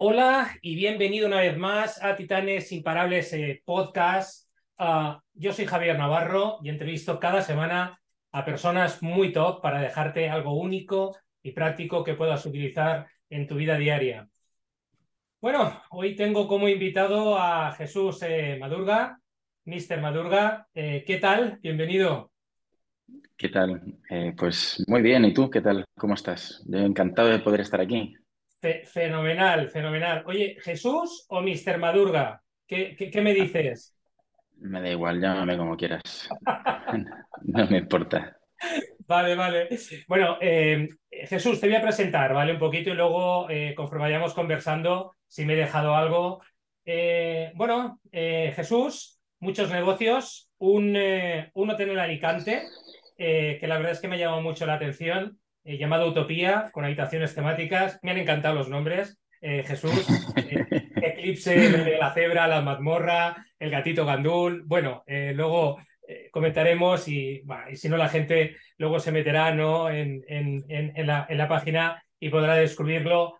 Hola y bienvenido una vez más a Titanes Imparables eh, Podcast. Ah, yo soy Javier Navarro y entrevisto cada semana a personas muy top para dejarte algo único y práctico que puedas utilizar en tu vida diaria. Bueno, hoy tengo como invitado a Jesús eh, Madurga, Mr. Madurga. Eh, ¿Qué tal? Bienvenido. ¿Qué tal? pues muy bien, ¿y tú qué tal? ¿Cómo estás? Encantado de poder estar aquí fenomenal, fenomenal. Oye, ¿Jesús o Mr. Madurga? ¿Qué, qué, me dices? Me da igual, llámame como quieras. no me importa. Vale, vale. Bueno, eh, Jesús, te voy a presentar, ¿vale? Un poquito y luego, eh, conforme vayamos conversando, si me he dejado algo. Eh, bueno, Jesús, muchos negocios. Un, un hotel en Alicante, que la verdad es que me ha llamado mucho la atención. Eh, llamado Utopía, con habitaciones temáticas. Me han encantado los nombres. Eh, Jesús, eh, Eclipse, de la cebra, la mazmorra, el gatito gandul. Bueno, luego comentaremos y, y, si no la gente luego se meterá ¿no? en, en, en, la, en la, página y podrá descubrirlo.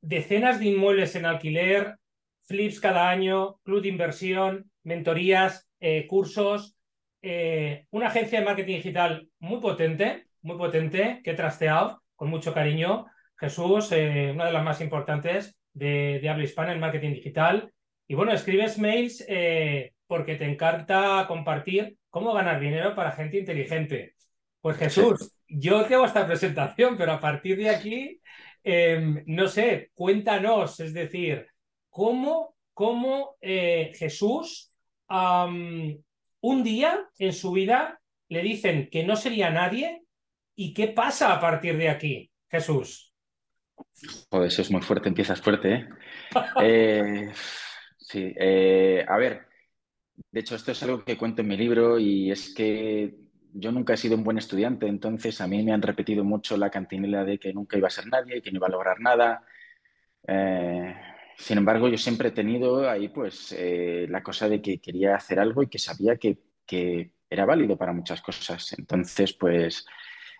decenas de inmuebles en alquiler, flips cada año, club de inversión, mentorías, cursos, eh, una agencia de marketing digital muy potente, muy potente, que he trasteado con mucho cariño. Jesús, eh, una de las más importantes de, habla hispana en marketing digital. Y bueno, escribes mails eh, porque te encanta compartir cómo ganar dinero para gente inteligente. Pues Jesús, yo te hago esta presentación, pero a partir de aquí, em, no sé, cuéntanos, es decir, cómo, cómo Jesús un día en su vida le dicen que no sería nadie y qué pasa a partir de aquí, Jesús. Joder, eso es muy fuerte, empiezas fuerte, ¿eh? eh sí, eh, a ver, de hecho esto es algo que cuento en mi libro y es que yo nunca he sido un buen estudiante, entonces a mí me han repetido mucho la cantinela de que nunca iba a ser nadie, que no iba a lograr nada. Eh, sin embargo, yo siempre he tenido ahí pues eh, la cosa de que quería hacer algo y que sabía que, era válido para muchas cosas. Entonces, pues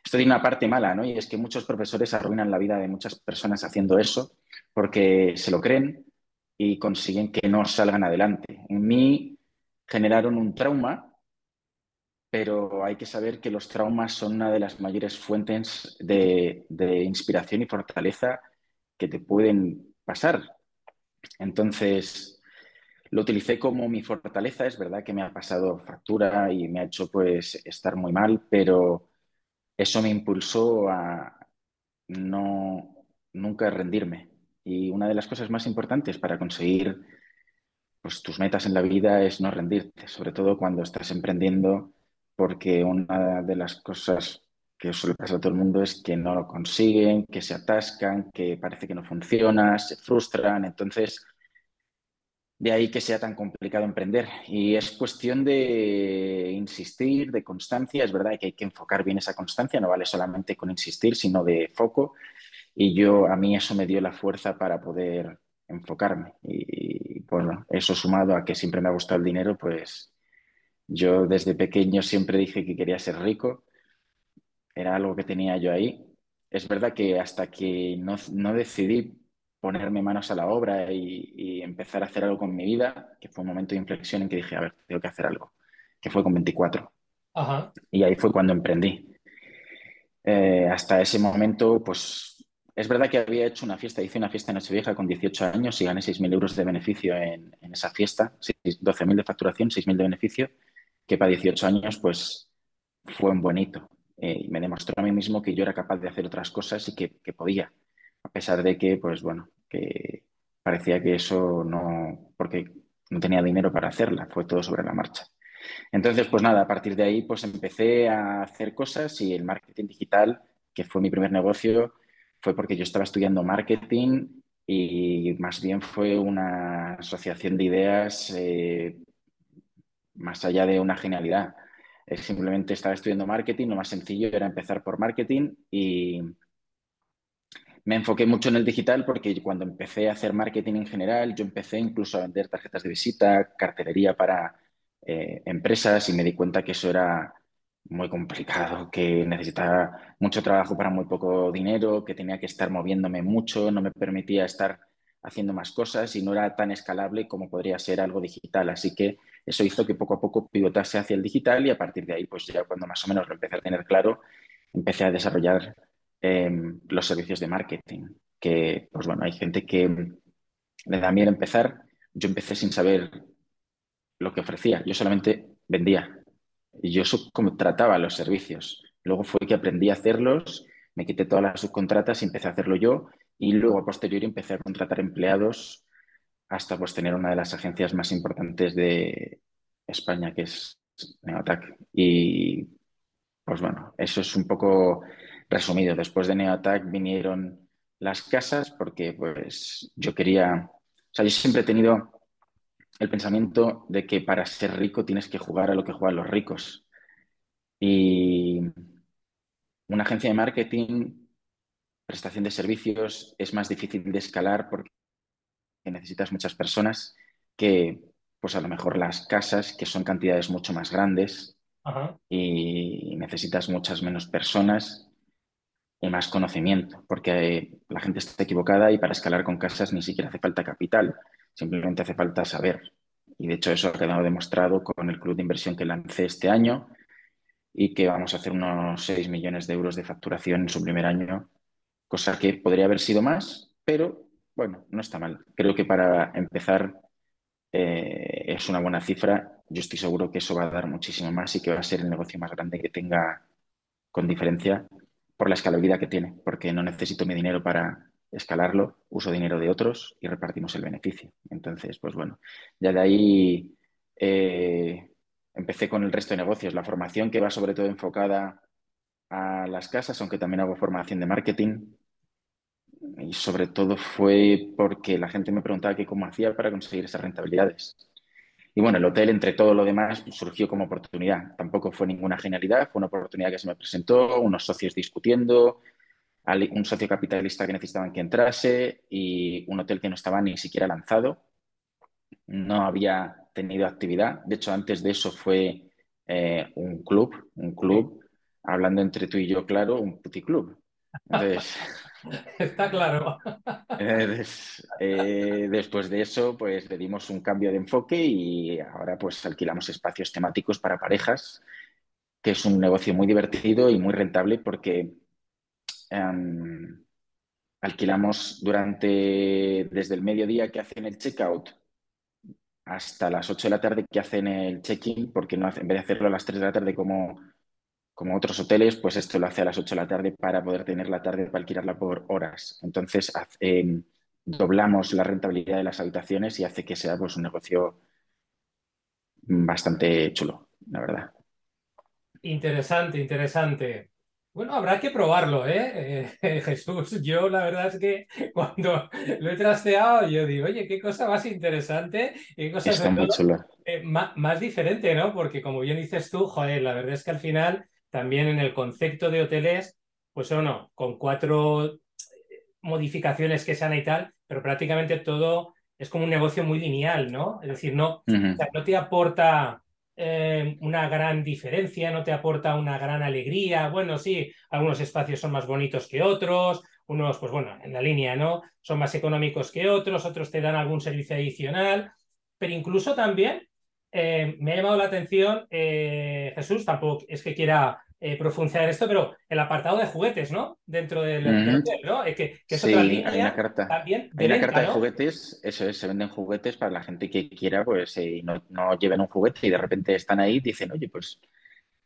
esto tiene una parte mala, ¿no? Y es que muchos profesores arruinan la vida de muchas personas haciendo eso porque se lo creen y consiguen que no salgan adelante. En mí generaron un trauma, pero hay que saber que los traumas son una de las mayores fuentes de, de inspiración y fortaleza que te pueden pasar entonces, lo utilicé como mi fortaleza. Es verdad que me ha pasado factura y me ha hecho pues estar muy mal, pero eso me impulsó a no nunca rendirme. Y una de las cosas más importantes para conseguir pues, tus metas en la vida es no rendirte, sobre todo cuando estás emprendiendo, porque una de las cosas que suele pasar a todo el mundo es que no lo consiguen, que se atascan, que parece que no funciona, se frustran. Entonces, de ahí que sea tan complicado emprender. Y es cuestión de insistir, de constancia. Es verdad que hay que enfocar bien esa constancia, no vale solamente con insistir, sino de foco. Y yo, a mí eso me dio la fuerza para poder enfocarme. Y, bueno, eso sumado a que siempre me ha gustado el dinero, pues yo desde pequeño siempre dije que quería ser rico era algo que tenía yo ahí. Es verdad que hasta que no, decidí ponerme manos a la obra y, empezar a hacer algo con mi vida, que fue un momento de inflexión en que dije, a ver, tengo que hacer algo, que fue con 24. Y ahí fue cuando emprendí. Eh, hasta ese momento, pues es verdad que había hecho una fiesta, hice una fiesta en Nochevieja con 18 años y gané 6.000 euros de beneficio en, en esa fiesta, 12.000 de facturación, 6.000 de beneficio, que para 18 años pues fue un bonito. Eh, me demostró a mí mismo que yo era capaz de hacer otras cosas y que, podía, a pesar de que, pues bueno, que parecía que eso no, porque no tenía dinero para hacerla, fue todo sobre la marcha. Entonces, pues nada, a partir de ahí, pues empecé a hacer cosas y el marketing digital, que fue mi primer negocio, fue porque yo estaba estudiando marketing y más bien fue una asociación de ideas eh, más allá de una genialidad simplemente estaba estudiando marketing, lo más sencillo era empezar por marketing y me enfoqué mucho en el digital porque cuando empecé a hacer marketing en general, yo empecé incluso a vender tarjetas de visita, cartelería para eh, empresas y me di cuenta que eso era muy complicado, que necesitaba mucho trabajo para muy poco dinero, que tenía que estar moviéndome mucho, no me permitía estar haciendo más cosas y no era tan escalable como podría ser algo digital. Así que eso hizo que poco a poco pivotase hacia el digital y a partir de ahí, pues ya cuando más o menos lo empecé a tener claro, empecé a desarrollar eh, los servicios de marketing. Que, pues bueno, hay gente que le da miedo empezar. Yo empecé sin saber lo que ofrecía, yo solamente vendía y yo subcontrataba los servicios. Luego fue que aprendí a hacerlos, me quité todas las subcontratas y empecé a hacerlo yo y luego a posteriori empecé a contratar empleados hasta pues tener una de las agencias más importantes de España, que es Neotac. Y pues bueno, eso es un poco resumido. Después de Neotac vinieron las casas porque pues yo quería, o sea, yo siempre he tenido el pensamiento de que para ser rico tienes que jugar a lo que juegan los ricos. Y una agencia de marketing, prestación de servicios, es más difícil de escalar porque necesitas muchas personas que, pues a lo mejor las casas, que son cantidades mucho más grandes y necesitas muchas menos personas y más conocimiento, porque la gente está equivocada y para escalar con casas ni siquiera hace falta capital Simplemente hace falta saber. Y de hecho eso ha quedado demostrado con el club de inversión que lancé este año y que vamos a hacer unos 6 millones de euros de facturación en su primer año, cosa que podría haber sido más, pero bueno, no está mal. Creo que para empezar eh, es una buena cifra. Yo estoy seguro que eso va a dar muchísimo más y que va a ser el negocio más grande que tenga con diferencia por la escalabilidad que tiene, porque no necesito mi dinero para, escalarlo, uso dinero de otros y repartimos el beneficio. Entonces, pues bueno, ya de ahí eh, empecé con el resto de negocios. La formación que va sobre todo enfocada a las casas, aunque también hago formación de marketing. Y sobre todo fue porque la gente me preguntaba que cómo hacía para conseguir esas rentabilidades. Y bueno, el hotel, entre todo lo demás, surgió como oportunidad. Tampoco fue ninguna genialidad, fue una oportunidad que se me presentó, unos socios discutiendo, un socio capitalista que necesitaban que entrase y un hotel que no estaba ni siquiera lanzado. No había tenido actividad. De hecho, antes de eso fue eh, un club, un club, hablando entre tú y yo, claro, un puticlub. Entonces, Está claro. Eh, después de eso, pues le dimos un cambio de enfoque y ahora pues alquilamos espacios temáticos para parejas, que es un negocio muy divertido y muy rentable porque Em, alquilamos durante, desde el mediodía que hacen el checkout hasta las 8 de la tarde que hacen el check-in, porque no en vez de hacerlo a las 3 de la tarde como, como otros hoteles, pues esto lo hace a las 8 de la tarde para poder tener la tarde para alquilarla por horas. Entonces, em, doblamos la rentabilidad de las habitaciones y hace que sea pues, un negocio bastante chulo, la verdad. Interesante, interesante. Bueno, habrá que probarlo, ¿eh? ¿eh? Jesús, yo la verdad es que cuando lo he trasteado, yo digo, oye, qué cosa más interesante, qué cosa eh, más, diferente, ¿no? Porque como bien dices tú, joder, la verdad es que al final también en el concepto de hoteles, pues o no, con cuatro modificaciones que sean y tal, pero prácticamente todo es como un negocio muy lineal, ¿no? Es decir, no, no te aporta eh, una gran diferencia, no te aporta una gran alegría. Bueno, sí, algunos espacios son más bonitos que otros, unos, pues bueno, en la línea, ¿no? Son más económicos que otros, otros te dan algún servicio adicional, pero incluso también eh, me ha llamado la atención, eh, Jesús, tampoco es que quiera eh, profundizar en esto, pero el apartado de juguetes, ¿no? Dentro del, ¿no? que, es otra línea hay una carta, también de hay una carta de juguetes, eso es, se venden juguetes para la gente que quiera, pues, eh, no, no lleven un juguete y de repente están ahí y dicen, oye, pues,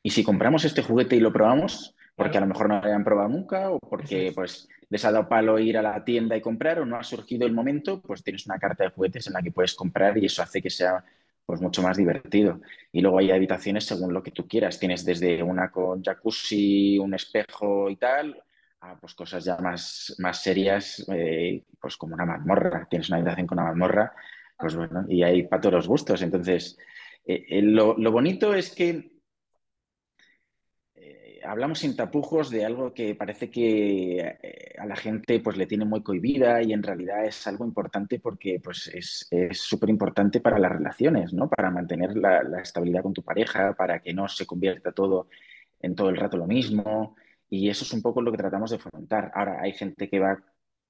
¿y si compramos este juguete y lo probamos? Porque a lo mejor no lo hayan probado nunca o porque, pues, les ha dado palo ir a la tienda y comprar o no ha surgido el momento, pues tienes una carta de juguetes en la que puedes comprar y eso hace que sea pues mucho más divertido. Y luego hay habitaciones según lo que tú quieras. Tienes desde una con jacuzzi, un espejo y tal, a pues cosas ya más, más serias, eh, pues como una mazmorra. Tienes una habitación con una mazmorra, pues bueno, y hay para todos los gustos. Entonces, eh, eh, lo, lo bonito es que hablamos sin tapujos de algo que parece que eh, a la gente pues le tiene muy cohibida y en realidad es algo importante porque pues es súper importante para las relaciones, ¿no? Para mantener la, estabilidad con tu pareja, para que no se convierta todo en todo el rato lo mismo. Y eso es un poco lo que tratamos de fomentar. Ahora, hay gente que va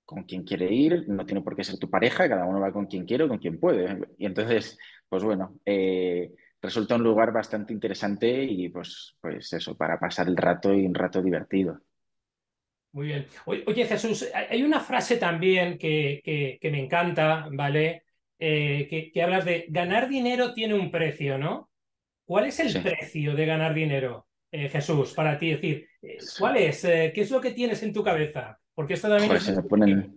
con quien quiere ir, no tiene por qué ser tu pareja, cada uno va con quien quiere o con quien puede. Y entonces, pues bueno, eh, resulta un lugar bastante interesante y pues, pues eso, para pasar el rato y un rato divertido. Muy bien. Oye, Jesús, hay una frase también que, que, me encanta, ¿vale? Eh, que, hablas de ganar dinero tiene un precio, ¿no? ¿Cuál es el precio de ganar dinero, eh, Jesús, para ti? Es decir, eh, ¿cuál es? ¿Qué es lo que tienes en tu cabeza? Porque esto también se, me ponen,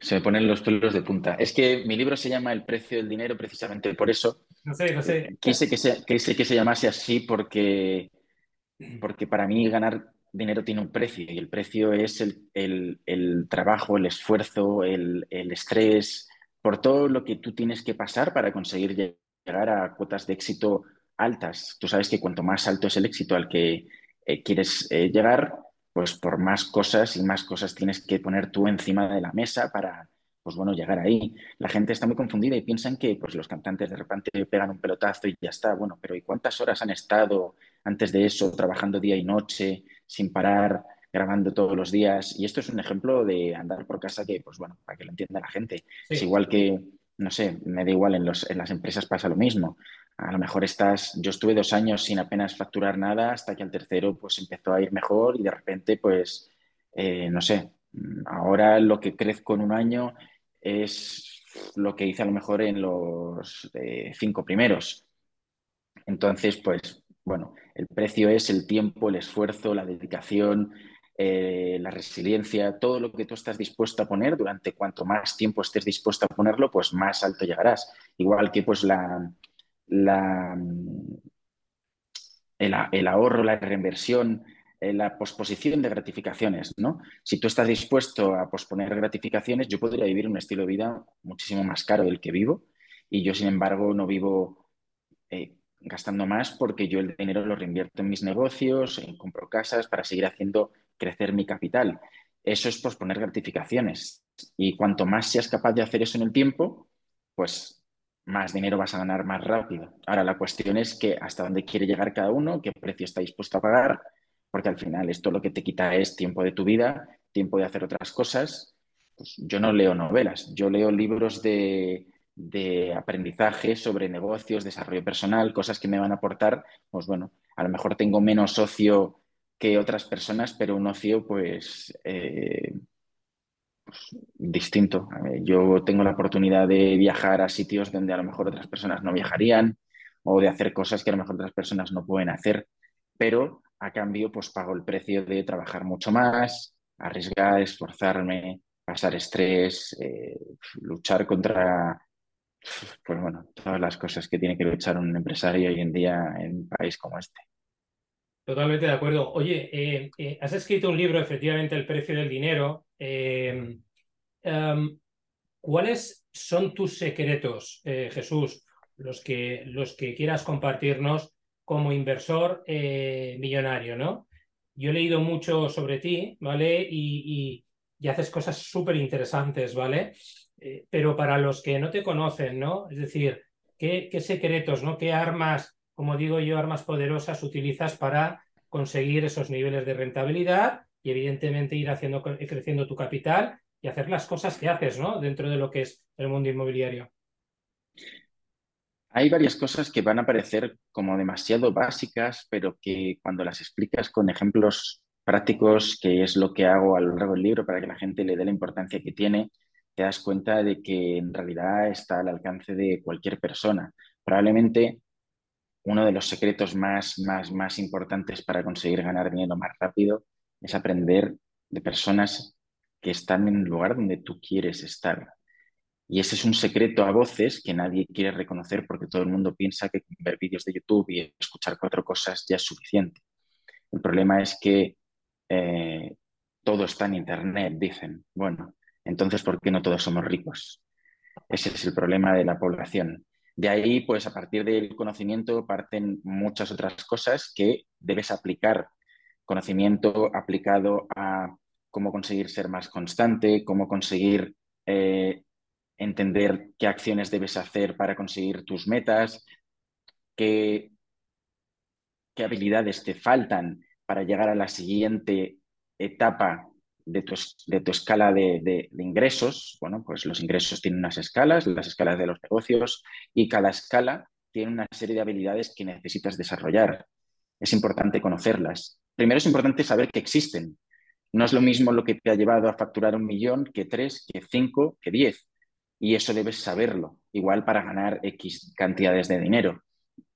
se me ponen los pelos de punta. Es que mi libro se llama El precio del dinero precisamente por eso. No sé, no sé. Quise que se, quise que se llamase así porque, porque para mí ganar dinero tiene un precio y el precio es el, trabajo, el esfuerzo, el, estrés, por todo lo que tú tienes que pasar para conseguir llegar a cuotas de éxito altas. Tú sabes que cuanto más alto es el éxito al que eh, quieres eh, llegar, pues por más cosas y más cosas tienes que poner tú encima de la mesa para, pues bueno, llegar ahí. La gente está muy confundida y piensan que pues, los cantantes de repente pegan un pelotazo y ya está. Bueno, pero ¿y cuántas horas han estado antes de eso trabajando día y noche? sin parar, grabando todos los días. Y esto es un ejemplo de andar por casa que, pues bueno, para que lo entienda la gente. Es igual que, no sé, me da igual, en, los, en las empresas pasa lo mismo. A lo mejor estás, yo estuve dos años sin apenas facturar nada hasta que al tercero pues empezó a ir mejor y de repente pues, eh, no sé, ahora lo que crezco en un año es lo que hice a lo mejor en los eh, cinco primeros. Entonces, pues bueno, el precio es el tiempo, el esfuerzo, la dedicación, eh, la resiliencia, todo lo que tú estás dispuesto a poner, durante cuanto más tiempo estés dispuesto a ponerlo, pues más alto llegarás. Igual que pues la, el, ahorro, la reinversión, eh, la posposición de gratificaciones, ¿no? Si tú estás dispuesto a posponer gratificaciones, yo podría vivir un estilo de vida muchísimo más caro del que vivo y yo, sin embargo, no vivo eh, gastando más porque yo el dinero lo reinvierto en mis negocios, en compro casas para seguir haciendo crecer mi capital. Eso es posponer gratificaciones. Y cuanto más seas capaz de hacer eso en el tiempo, pues más dinero vas a ganar más rápido. Ahora, la cuestión es que hasta dónde quiere llegar cada uno, qué precio está dispuesto a pagar, porque al final esto lo que te quita es tiempo de tu vida, tiempo de hacer otras cosas. Pues yo no leo novelas, yo leo libros de, de aprendizaje sobre negocios, desarrollo personal, cosas que me van a aportar, pues bueno, a lo mejor tengo menos ocio que otras personas, pero un ocio pues, eh, distinto. Yo tengo la oportunidad de viajar a sitios donde a lo mejor otras personas no viajarían o de hacer cosas que a lo mejor otras personas no pueden hacer, pero a cambio pues pago el precio de trabajar mucho más, arriesgar, esforzarme, pasar estrés, eh, luchar contra pues bueno, todas las cosas que tiene que luchar un empresario hoy en día en un país como este. Totalmente de acuerdo. Oye, eh, eh, has escrito un libro, efectivamente, El precio del dinero. Eh, em, ¿Cuáles son tus secretos, Jesús, los que, los que quieras compartirnos como inversor millonario, ¿no? Yo he leído mucho sobre ti, ¿vale? Y, y haces cosas súper interesantes, ¿vale? Eh, pero para los que no te conocen, ¿no? Es decir, ¿qué, secretos, ¿no? ¿Qué armas, como digo yo, armas poderosas utilizas para conseguir esos niveles de rentabilidad y evidentemente ir haciendo, creciendo tu capital y hacer las cosas que haces, ¿no? Dentro de lo que es el mundo inmobiliario. Hay varias cosas que van a parecer como demasiado básicas, pero que cuando las explicas con ejemplos prácticos, que es lo que hago a lo largo del libro para que la gente le dé la importancia que tiene, te das cuenta de que en realidad está al alcance de cualquier persona. Probablemente uno de los secretos más, más, más importantes para conseguir ganar dinero más rápido es aprender de personas que están en el lugar donde tú quieres estar. Y ese es un secreto a voces que nadie quiere reconocer porque todo el mundo piensa que ver vídeos de YouTube y escuchar cuatro cosas ya es suficiente. El problema es que eh, todo está en Internet, dicen. Bueno, entonces, ¿por qué no todos somos ricos? Ese es el problema de la población. De ahí, pues a partir del conocimiento parten muchas otras cosas que debes aplicar. Conocimiento aplicado a cómo conseguir ser más constante, cómo conseguir eh, entender qué acciones debes hacer para conseguir tus metas, qué, qué habilidades te faltan para llegar a la siguiente etapa de tu, de tu escala de, de, ingresos. Bueno, pues los ingresos tienen unas escalas, las escalas de los negocios, y cada escala tiene una serie de habilidades que necesitas desarrollar. Es importante conocerlas. Primero es importante saber que existen. No es lo mismo lo que te ha llevado a facturar un millón que tres, que cinco, que diez. Y eso debes saberlo. Igual para ganar X cantidades de dinero.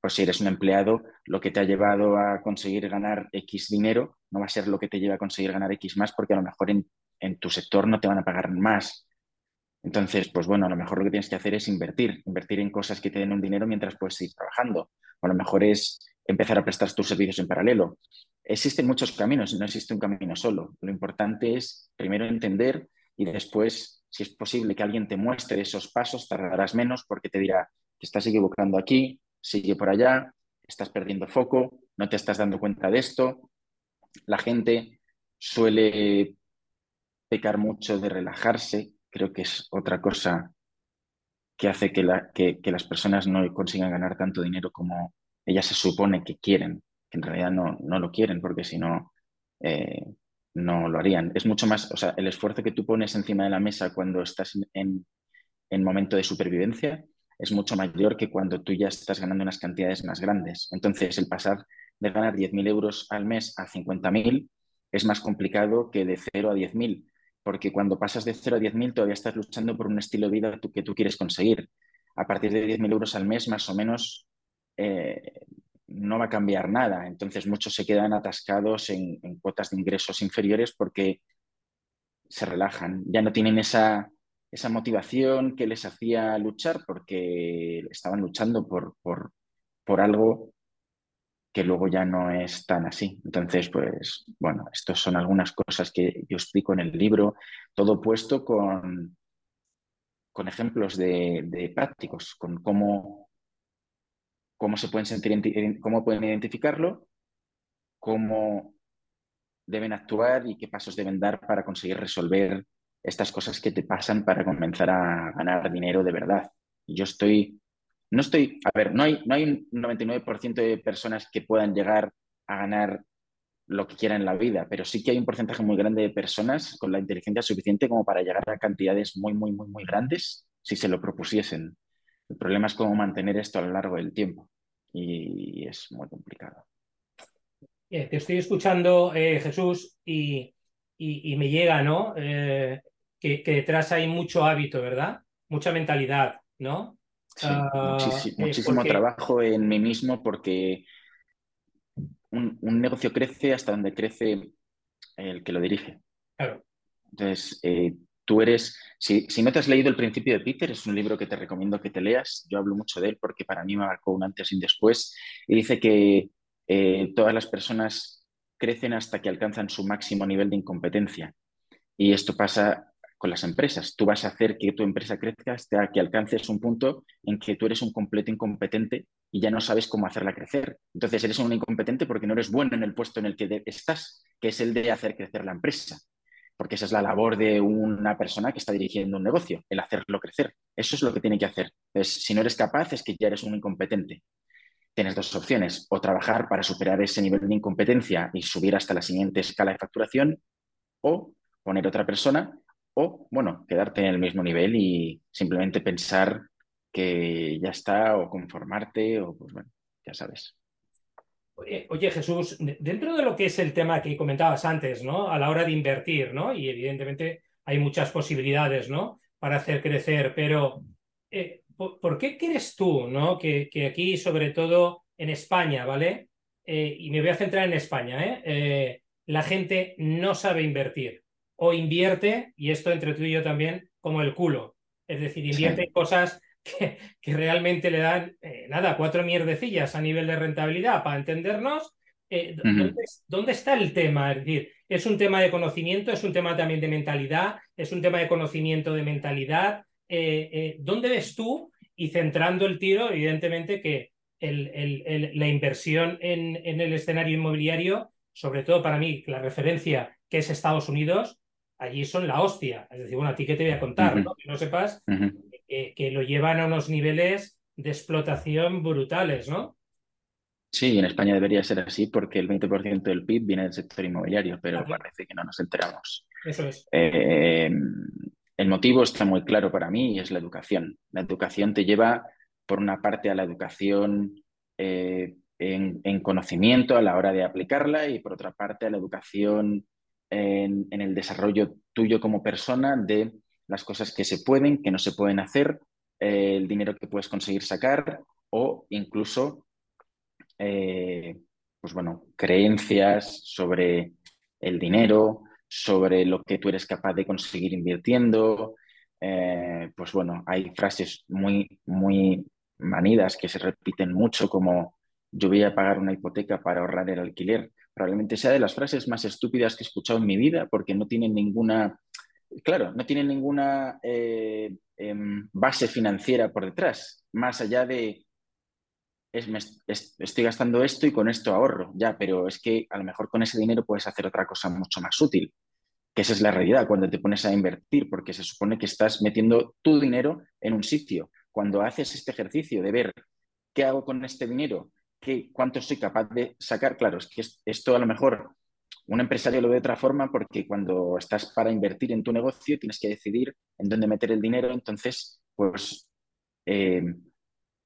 Pues si eres un empleado, lo que te ha llevado a conseguir ganar X dinero no va a ser lo que te lleva a conseguir ganar X más, porque a lo mejor en, en tu sector no te van a pagar más. Entonces, pues bueno, a lo mejor lo que tienes que hacer es invertir, invertir en cosas que te den un dinero mientras puedes seguir trabajando. O a lo mejor es empezar a prestar tus servicios en paralelo. Existen muchos caminos, no existe un camino solo. Lo importante es primero entender y después, si es posible que alguien te muestre esos pasos, tardarás menos porque te dirá que estás equivocando aquí, sigue por allá, estás perdiendo foco, no te estás dando cuenta de esto. La gente suele pecar mucho de relajarse, creo que es otra cosa que hace que, que, que, las personas no consigan ganar tanto dinero como ellas se supone que quieren, en realidad no, no lo quieren, porque si no, eh, no lo harían. Es mucho más, o sea, el esfuerzo que tú pones encima de la mesa cuando estás en, en momento de supervivencia es mucho mayor que cuando tú ya estás ganando unas cantidades más grandes. Entonces, el pasar de ganar 10.000 euros al mes a 50.000 es más complicado que de 0 a 10.000, porque cuando pasas de 0 a 10.000 todavía estás luchando por un estilo de vida que tú quieres conseguir. A partir de 10.000 euros al mes, más o menos, eh, no va a cambiar nada. Entonces, muchos se quedan atascados en, cuotas de ingresos inferiores porque se relajan, ya no tienen esa esa motivación que les hacía luchar porque estaban luchando por, por, por algo que luego ya no es tan así. Entonces, pues bueno, estas son algunas cosas que yo explico en el libro, todo puesto con, con ejemplos de, de prácticos, con cómo, cómo se pueden sentir, cómo pueden identificarlo, cómo deben actuar y qué pasos deben dar para conseguir resolver estas cosas que te pasan para comenzar a ganar dinero de verdad. Yo estoy, no estoy, a ver, no hay, no hay un 99% de personas que puedan llegar a ganar lo que quieran en la vida, pero sí que hay un porcentaje muy grande de personas con la inteligencia suficiente como para llegar a cantidades muy, muy, muy, muy grandes si se lo propusiesen. El problema es cómo mantener esto a lo largo del tiempo y es muy complicado. Te estoy escuchando, eh, Jesús, y, y, y, me llega, ¿no? Eh, que, que, detrás hay mucho hábito, ¿verdad? Mucha mentalidad, ¿no? Sí, uh, muchísimo, eh, muchísimo porque... trabajo en mí mismo porque un, un, negocio crece hasta donde crece el que lo dirige. Claro. Entonces, tú eres, si, si, no te has leído El principio de Peter, es un libro que te recomiendo que te leas. Yo hablo mucho de él porque para mí me marcó un antes y un después. Y dice que eh, todas las personas crecen hasta que alcanzan su máximo nivel de incompetencia. Y esto pasa con las empresas. Tú vas a hacer que tu empresa crezca hasta que alcances un punto en que tú eres un completo incompetente y ya no sabes cómo hacerla crecer. Entonces eres un incompetente porque no eres bueno en el puesto en el que estás, que es el de hacer crecer la empresa. Porque esa es la labor de una persona que está dirigiendo un negocio, el hacerlo crecer. Eso es lo que tiene que hacer. Entonces, si no eres capaz, es que ya eres un incompetente. Tienes dos opciones, o trabajar para superar ese nivel de incompetencia y subir hasta la siguiente escala de facturación, o poner otra persona o, bueno, quedarte en el mismo nivel y simplemente pensar que ya está o conformarte o, pues bueno, ya sabes. Oye, Jesús, dentro de lo que es el tema que comentabas antes, ¿no? A la hora de invertir, ¿no? Y evidentemente hay muchas posibilidades, ¿no? Para hacer crecer, pero eh, ¿por, ¿por, qué crees tú, ¿no? Que, que, aquí, sobre todo en España, ¿vale? Eh, y me voy a centrar en España, ¿eh? ¿eh? La gente no sabe invertir o invierte, y esto entre tú y yo también, como el culo. Es decir, invierte sí. en cosas que, que, realmente le dan, eh, nada, cuatro mierdecillas a nivel de rentabilidad, para entendernos. Eh, uh -huh. ¿dónde, ¿dónde, está el tema? Es decir, es un tema de conocimiento, es un tema también de mentalidad, es un tema de conocimiento de mentalidad. Eh, ¿Dónde ves tú? Y centrando el tiro, evidentemente que el, el, el, la inversión en, en el escenario inmobiliario, sobre todo para mí, la referencia que es Estados Unidos, allí son la hostia. Es decir, bueno, a ti qué te voy a contar, uh -huh. ¿no? Que no sepas uh -huh. Que, que, lo llevan a unos niveles de explotación brutales, ¿no? Sí, en España debería ser así porque el 20% del PIB viene del sector inmobiliario, pero parece que no nos enteramos. Eso es. Eh, el motivo está muy claro para mí y es la educación. La educación te lleva, por una parte, a la educación eh, en, conocimiento a la hora de aplicarla y, por otra parte, a la educación en, el desarrollo tuyo como persona de las cosas que se pueden, que no se pueden hacer, eh, el dinero que puedes conseguir sacar o incluso, eh, pues bueno, creencias sobre el dinero, sobre lo que tú eres capaz de conseguir invirtiendo. Eh, pues bueno, hay frases muy, muy manidas que se repiten mucho como yo voy a pagar una hipoteca para ahorrar el alquiler. Probablemente sea de las frases más estúpidas que he escuchado en mi vida porque no tienen ninguna, claro, no tienen ninguna eh, em, base financiera por detrás, más allá de estoy gastando esto y con esto ahorro, ya, pero es que a lo mejor con ese dinero puedes hacer otra cosa mucho más útil, que esa es la realidad cuando te pones a invertir, porque se supone que estás metiendo tu dinero en un sitio. Cuando haces este ejercicio de ver qué hago con este dinero, qué, cuánto soy capaz de sacar, claro, es que esto a lo mejor un empresario lo ve de otra forma porque cuando estás para invertir en tu negocio tienes que decidir en dónde meter el dinero, entonces, pues... Eh,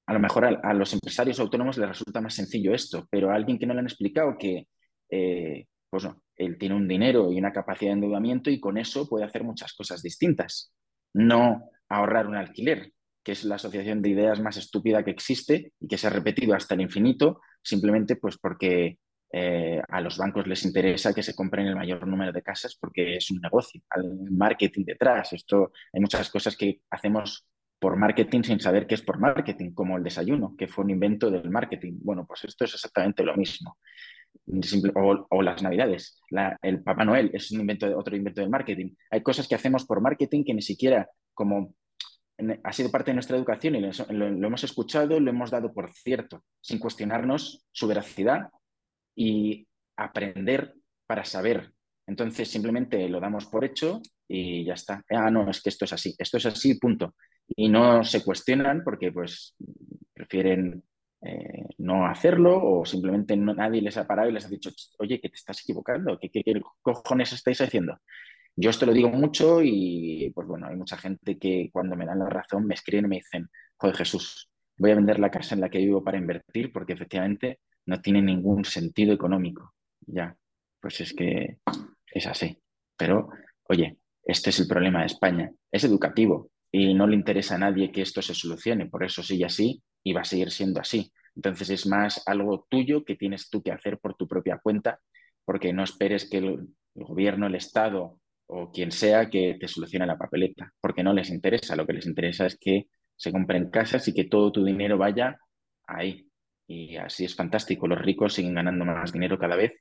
a lo mejor a, los empresarios autónomos les resulta más sencillo esto, pero a alguien que no le han explicado que eh, pues él tiene un dinero y una capacidad de endeudamiento y con eso puede hacer muchas cosas distintas. No ahorrar un alquiler, que es la asociación de ideas más estúpida que existe y que se ha repetido hasta el infinito, simplemente pues porque eh, a los bancos les interesa que se compren el mayor número de casas porque es un negocio, hay marketing detrás. Esto, hay muchas cosas que hacemos por marketing sin saber qué es por marketing, como el desayuno, que fue un invento del marketing. Bueno, pues esto es exactamente lo mismo. o, las navidades, el Papá Noel es un invento, otro invento del marketing. Hay cosas que hacemos por marketing que ni siquiera como ha sido parte de nuestra educación y lo, lo, hemos escuchado, lo hemos dado por cierto, sin cuestionarnos su veracidad y aprender para saber. Entonces simplemente lo damos por hecho y ya está. Ah, no, es que esto es así, esto es así, punto y no se cuestionan porque pues prefieren eh, no hacerlo o simplemente nadie les ha parado y les ha dicho, oye, que te estás equivocando, ¿qué, qué, cojones estáis haciendo? Yo esto lo digo mucho y pues bueno, hay mucha gente que cuando me dan la razón me escriben y me dicen, joder Jesús, voy a vender la casa en la que vivo para invertir porque efectivamente no tiene ningún sentido económico. Ya, pues es que es así. Pero, oye, este es el problema de España. Es educativo y no le interesa a nadie que esto se solucione, por eso sigue así y va a seguir siendo así. Entonces es más algo tuyo que tienes tú que hacer por tu propia cuenta, porque no esperes que el, gobierno, el Estado o quien sea que te solucione la papeleta, porque no les interesa. Lo que les interesa es que se compren casas y que todo tu dinero vaya ahí. Y así es fantástico. Los ricos siguen ganando más dinero cada vez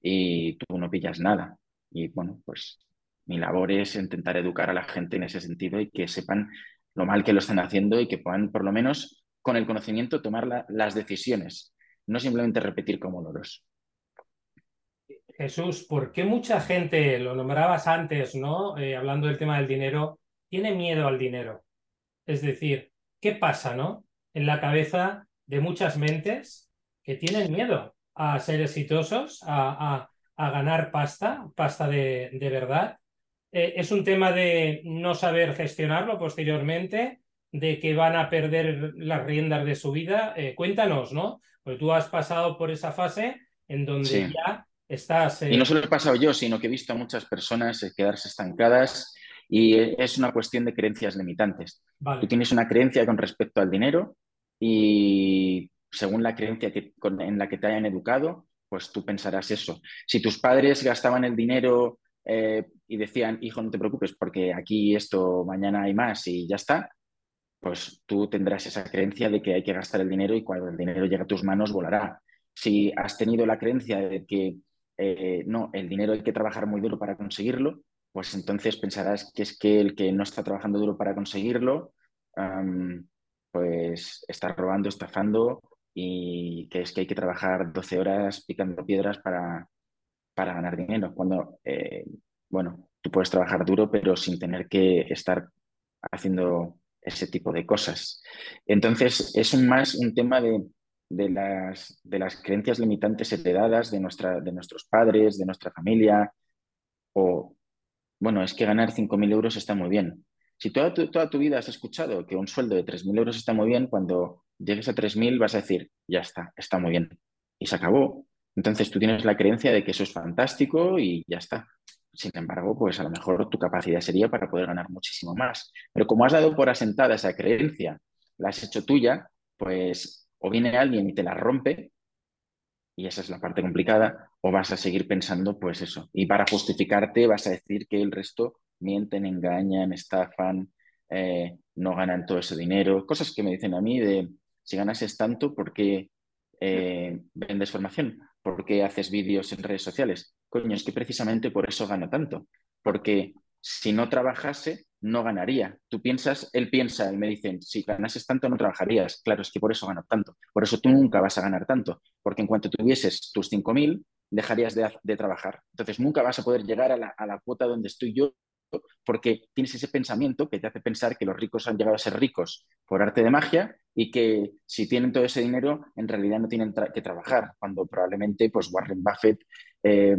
y tú no pillas nada. Y bueno, pues mi labor es intentar educar a la gente en ese sentido y que sepan lo mal que lo están haciendo y que puedan, por lo menos, con el conocimiento, tomar las decisiones, no simplemente repetir como loros. Jesús, ¿por qué mucha gente, lo nombrabas antes, ¿no? Eh, hablando del tema del dinero, tiene miedo al dinero? Es decir, ¿qué pasa, ¿no? En la cabeza de muchas mentes que tienen miedo a ser exitosos, a, ganar pasta, pasta de, de verdad, eh, es un tema de no saber gestionarlo posteriormente, de que van a perder las riendas de su vida. Eh, cuéntanos, ¿no? Porque tú has pasado por esa fase en donde ya estás... Y no solo he pasado yo, sino que he visto a muchas personas eh, quedarse estancadas y es una cuestión de creencias limitantes. Tú tienes una creencia con respecto al dinero y según la creencia que, en la que te hayan educado, pues tú pensarás eso. Si tus padres gastaban el dinero eh, y decían, hijo, no te preocupes porque aquí esto mañana hay más y ya está, pues tú tendrás esa creencia de que hay que gastar el dinero y cuando el dinero llegue a tus manos volará. Si has tenido la creencia de que eh, no, el dinero hay que trabajar muy duro para conseguirlo, pues entonces pensarás que es que el que no está trabajando duro para conseguirlo, pues está robando, estafando y que es que hay que trabajar 12 horas picando piedras para, para ganar dinero, cuando, eh, bueno, tú puedes trabajar duro, pero sin tener que estar haciendo ese tipo de cosas. Entonces, es más un tema de, de las, de las creencias limitantes heredadas de, nuestra, de nuestros padres, de nuestra familia, o, bueno, es que ganar 5.000 euros está muy bien. Si toda tu, toda tu vida has escuchado que un sueldo de 3.000 euros está muy bien, cuando llegues a 3.000 vas a decir, ya está, está muy bien. Y se acabó. Entonces tú tienes la creencia de que eso es fantástico y ya está. Sin embargo, pues a lo mejor tu capacidad sería para poder ganar muchísimo más. Pero como has dado por asentada esa creencia, la has hecho tuya, pues o viene alguien y te la rompe, y esa es la parte complicada, o vas a seguir pensando, pues eso. Y para justificarte vas a decir que el resto mienten, engañan, estafan, eh, no ganan todo ese dinero. Cosas que me dicen a mí de, si ganases tanto, ¿por qué eh, vendes formación? ¿Por qué haces vídeos en redes sociales? Coño, es que precisamente por eso gano tanto. Porque si no trabajase, no ganaría. Tú piensas, él piensa, y me dicen, si ganases tanto, no trabajarías. Claro, es que por eso gano tanto. Por eso tú nunca vas a ganar tanto. Porque en cuanto tuvieses tus 5.000, dejarías de, trabajar. Entonces nunca vas a poder llegar a la, a la cuota donde estoy yo porque tienes ese pensamiento que te hace pensar que los ricos han llegado a ser ricos por arte de magia y que si tienen todo ese dinero en realidad no tienen que trabajar, cuando probablemente pues Warren Buffett eh,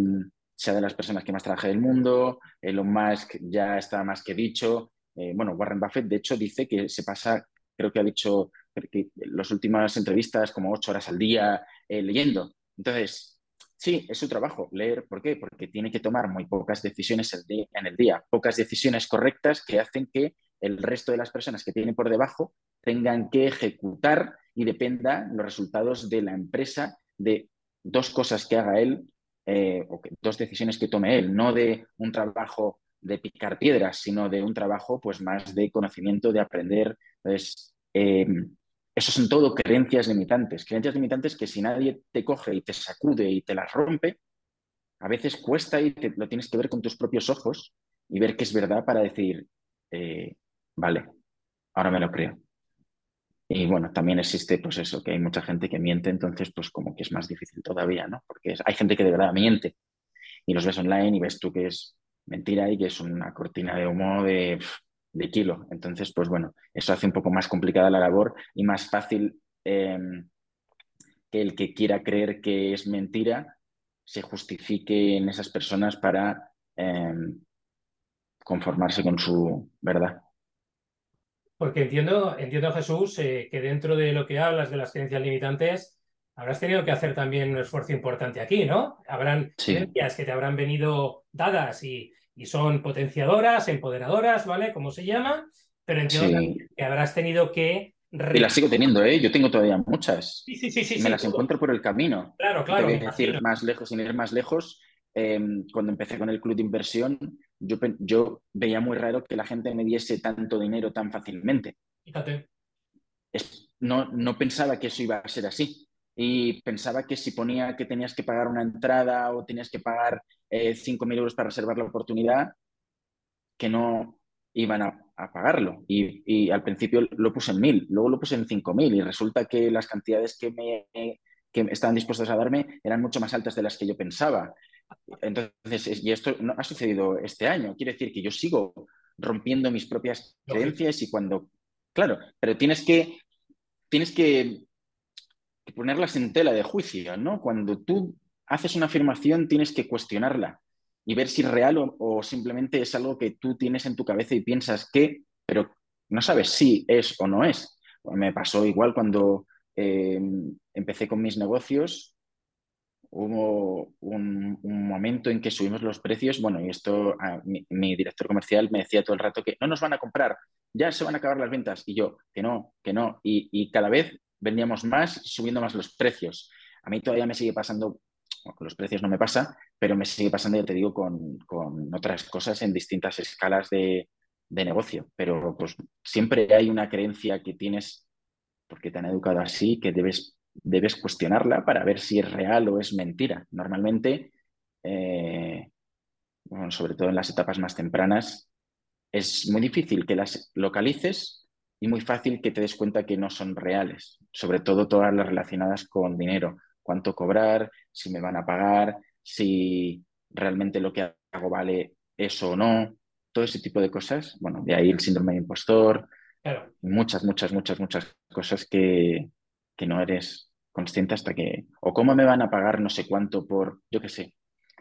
sea de las personas que más trabaja del mundo, Elon Musk ya está más que dicho, eh, bueno, Warren Buffett de hecho dice que se pasa, creo que ha dicho que las últimas entrevistas como ocho horas al día eh, leyendo. Entonces, Sí, es su trabajo, leer. ¿Por qué? Porque tiene que tomar muy pocas decisiones en el día, pocas decisiones correctas que hacen que el resto de las personas que tienen por debajo tengan que ejecutar y dependan los resultados de la empresa de dos cosas que haga él eh, o dos decisiones que tome él, no de un trabajo de picar piedras, sino de un trabajo pues más de conocimiento, de aprender. Entonces, eh, eso son todo creencias limitantes, creencias limitantes que si nadie te coge y te sacude y te las rompe, a veces cuesta y lo tienes que ver con tus propios ojos y ver que es verdad para decir, eh, vale, ahora me lo creo. Y bueno, también existe pues eso, que hay mucha gente que miente, entonces pues como que es más difícil todavía, ¿no? Porque hay gente que de verdad miente y los ves online y ves tú que es mentira y que es una cortina de humo de de kilo. Entonces, pues bueno, eso hace un poco más complicada la labor y más fácil em, que el que quiera creer que es mentira se justifique en esas personas para em, conformarse con su verdad. Porque entiendo, entiendo Jesús, eh, que dentro de lo que hablas de las creencias limitantes, habrás tenido que hacer también un esfuerzo importante aquí, ¿no? Habrán creencias que te habrán venido dadas y, y son potenciadoras, empoderadoras, ¿vale? Como se llama, pero entiendo que habrás tenido que... Y las sigo teniendo, ¿eh? Yo tengo todavía muchas. Sí, sí, sí. sí Me las encuentro por el camino. Claro, claro. Es decir, más lejos, sin ir más lejos, em, cuando empecé con el club de inversión, yo, yo veía muy raro que la gente me diese tanto dinero tan fácilmente. Fíjate. no, no pensaba que eso iba a ser así y pensaba que si ponía que tenías que pagar una entrada o tenías que pagar eh, 5.000 euros para reservar la oportunidad, que no iban a, pagarlo. Y, al principio lo puse en 1.000, luego lo puse en 5.000 y resulta que las cantidades que, me, que estaban dispuestos a darme eran mucho más altas de las que yo pensaba. Entonces, y esto no ha sucedido este año. Quiere decir que yo sigo rompiendo mis propias creencias y cuando, claro, pero tienes que, tienes que ponerlas en tela de juicio, ¿no? Cuando tú haces una afirmación tienes que cuestionarla y ver si es real o, simplemente es algo que tú tienes en tu cabeza y piensas que, pero no sabes si es o no es. Me pasó igual cuando eh, empecé con mis negocios, hubo un, momento en que subimos los precios, bueno, y esto mi, director comercial me decía todo el rato que no nos van a comprar, ya se van a acabar las ventas, y yo, que no, que no, y cada vez vendíamos más, subiendo más los precios. A mí todavía me sigue pasando, con los precios no me pasa, pero me sigue pasando, ya te digo, con, otras cosas en distintas escalas de, negocio. Pero pues siempre hay una creencia que tienes, porque te han educado así, que debes, debes cuestionarla para ver si es real o es mentira. Normalmente, eh, sobre todo en las etapas más tempranas, es muy difícil que las localices y muy fácil que te des cuenta que no son reales, sobre todo todas las relacionadas con dinero, cuánto cobrar, si me van a pagar, si realmente lo que hago vale eso o no, todo ese tipo de cosas. Bueno, de ahí el síndrome de impostor, muchas, muchas, muchas, muchas cosas que, que no eres consciente hasta que, o cómo me van a pagar no sé cuánto por, yo qué sé,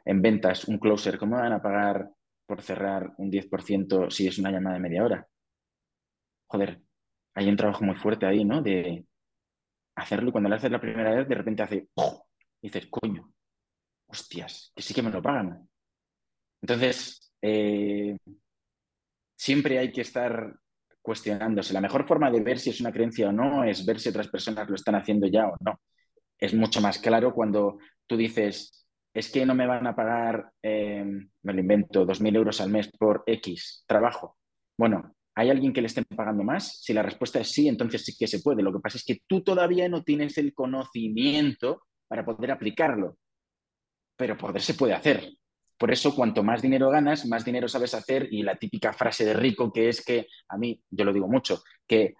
en ventas, un closer, cómo me van a pagar por cerrar un 10% si es una llamada de media hora. Joder, hay un trabajo muy fuerte ahí, ¿no? De hacerlo y cuando lo haces la primera vez, de repente hace, y dices, coño, hostias, que sí que me lo pagan. Entonces, eh, siempre hay que estar cuestionándose. La mejor forma de ver si es una creencia o no es ver si otras personas lo están haciendo ya o no. Es mucho más claro cuando tú dices, es que no me van a pagar, eh, me lo invento, 2.000 euros al mes por X trabajo. Bueno, ¿hay alguien que le estén pagando más? Si la respuesta es sí, entonces sí que se puede. Lo que pasa es que tú todavía no tienes el conocimiento para poder aplicarlo, pero poder se puede hacer. Por eso, cuanto más dinero ganas, más dinero sabes hacer y la típica frase de rico que es que a mí, yo lo digo mucho, que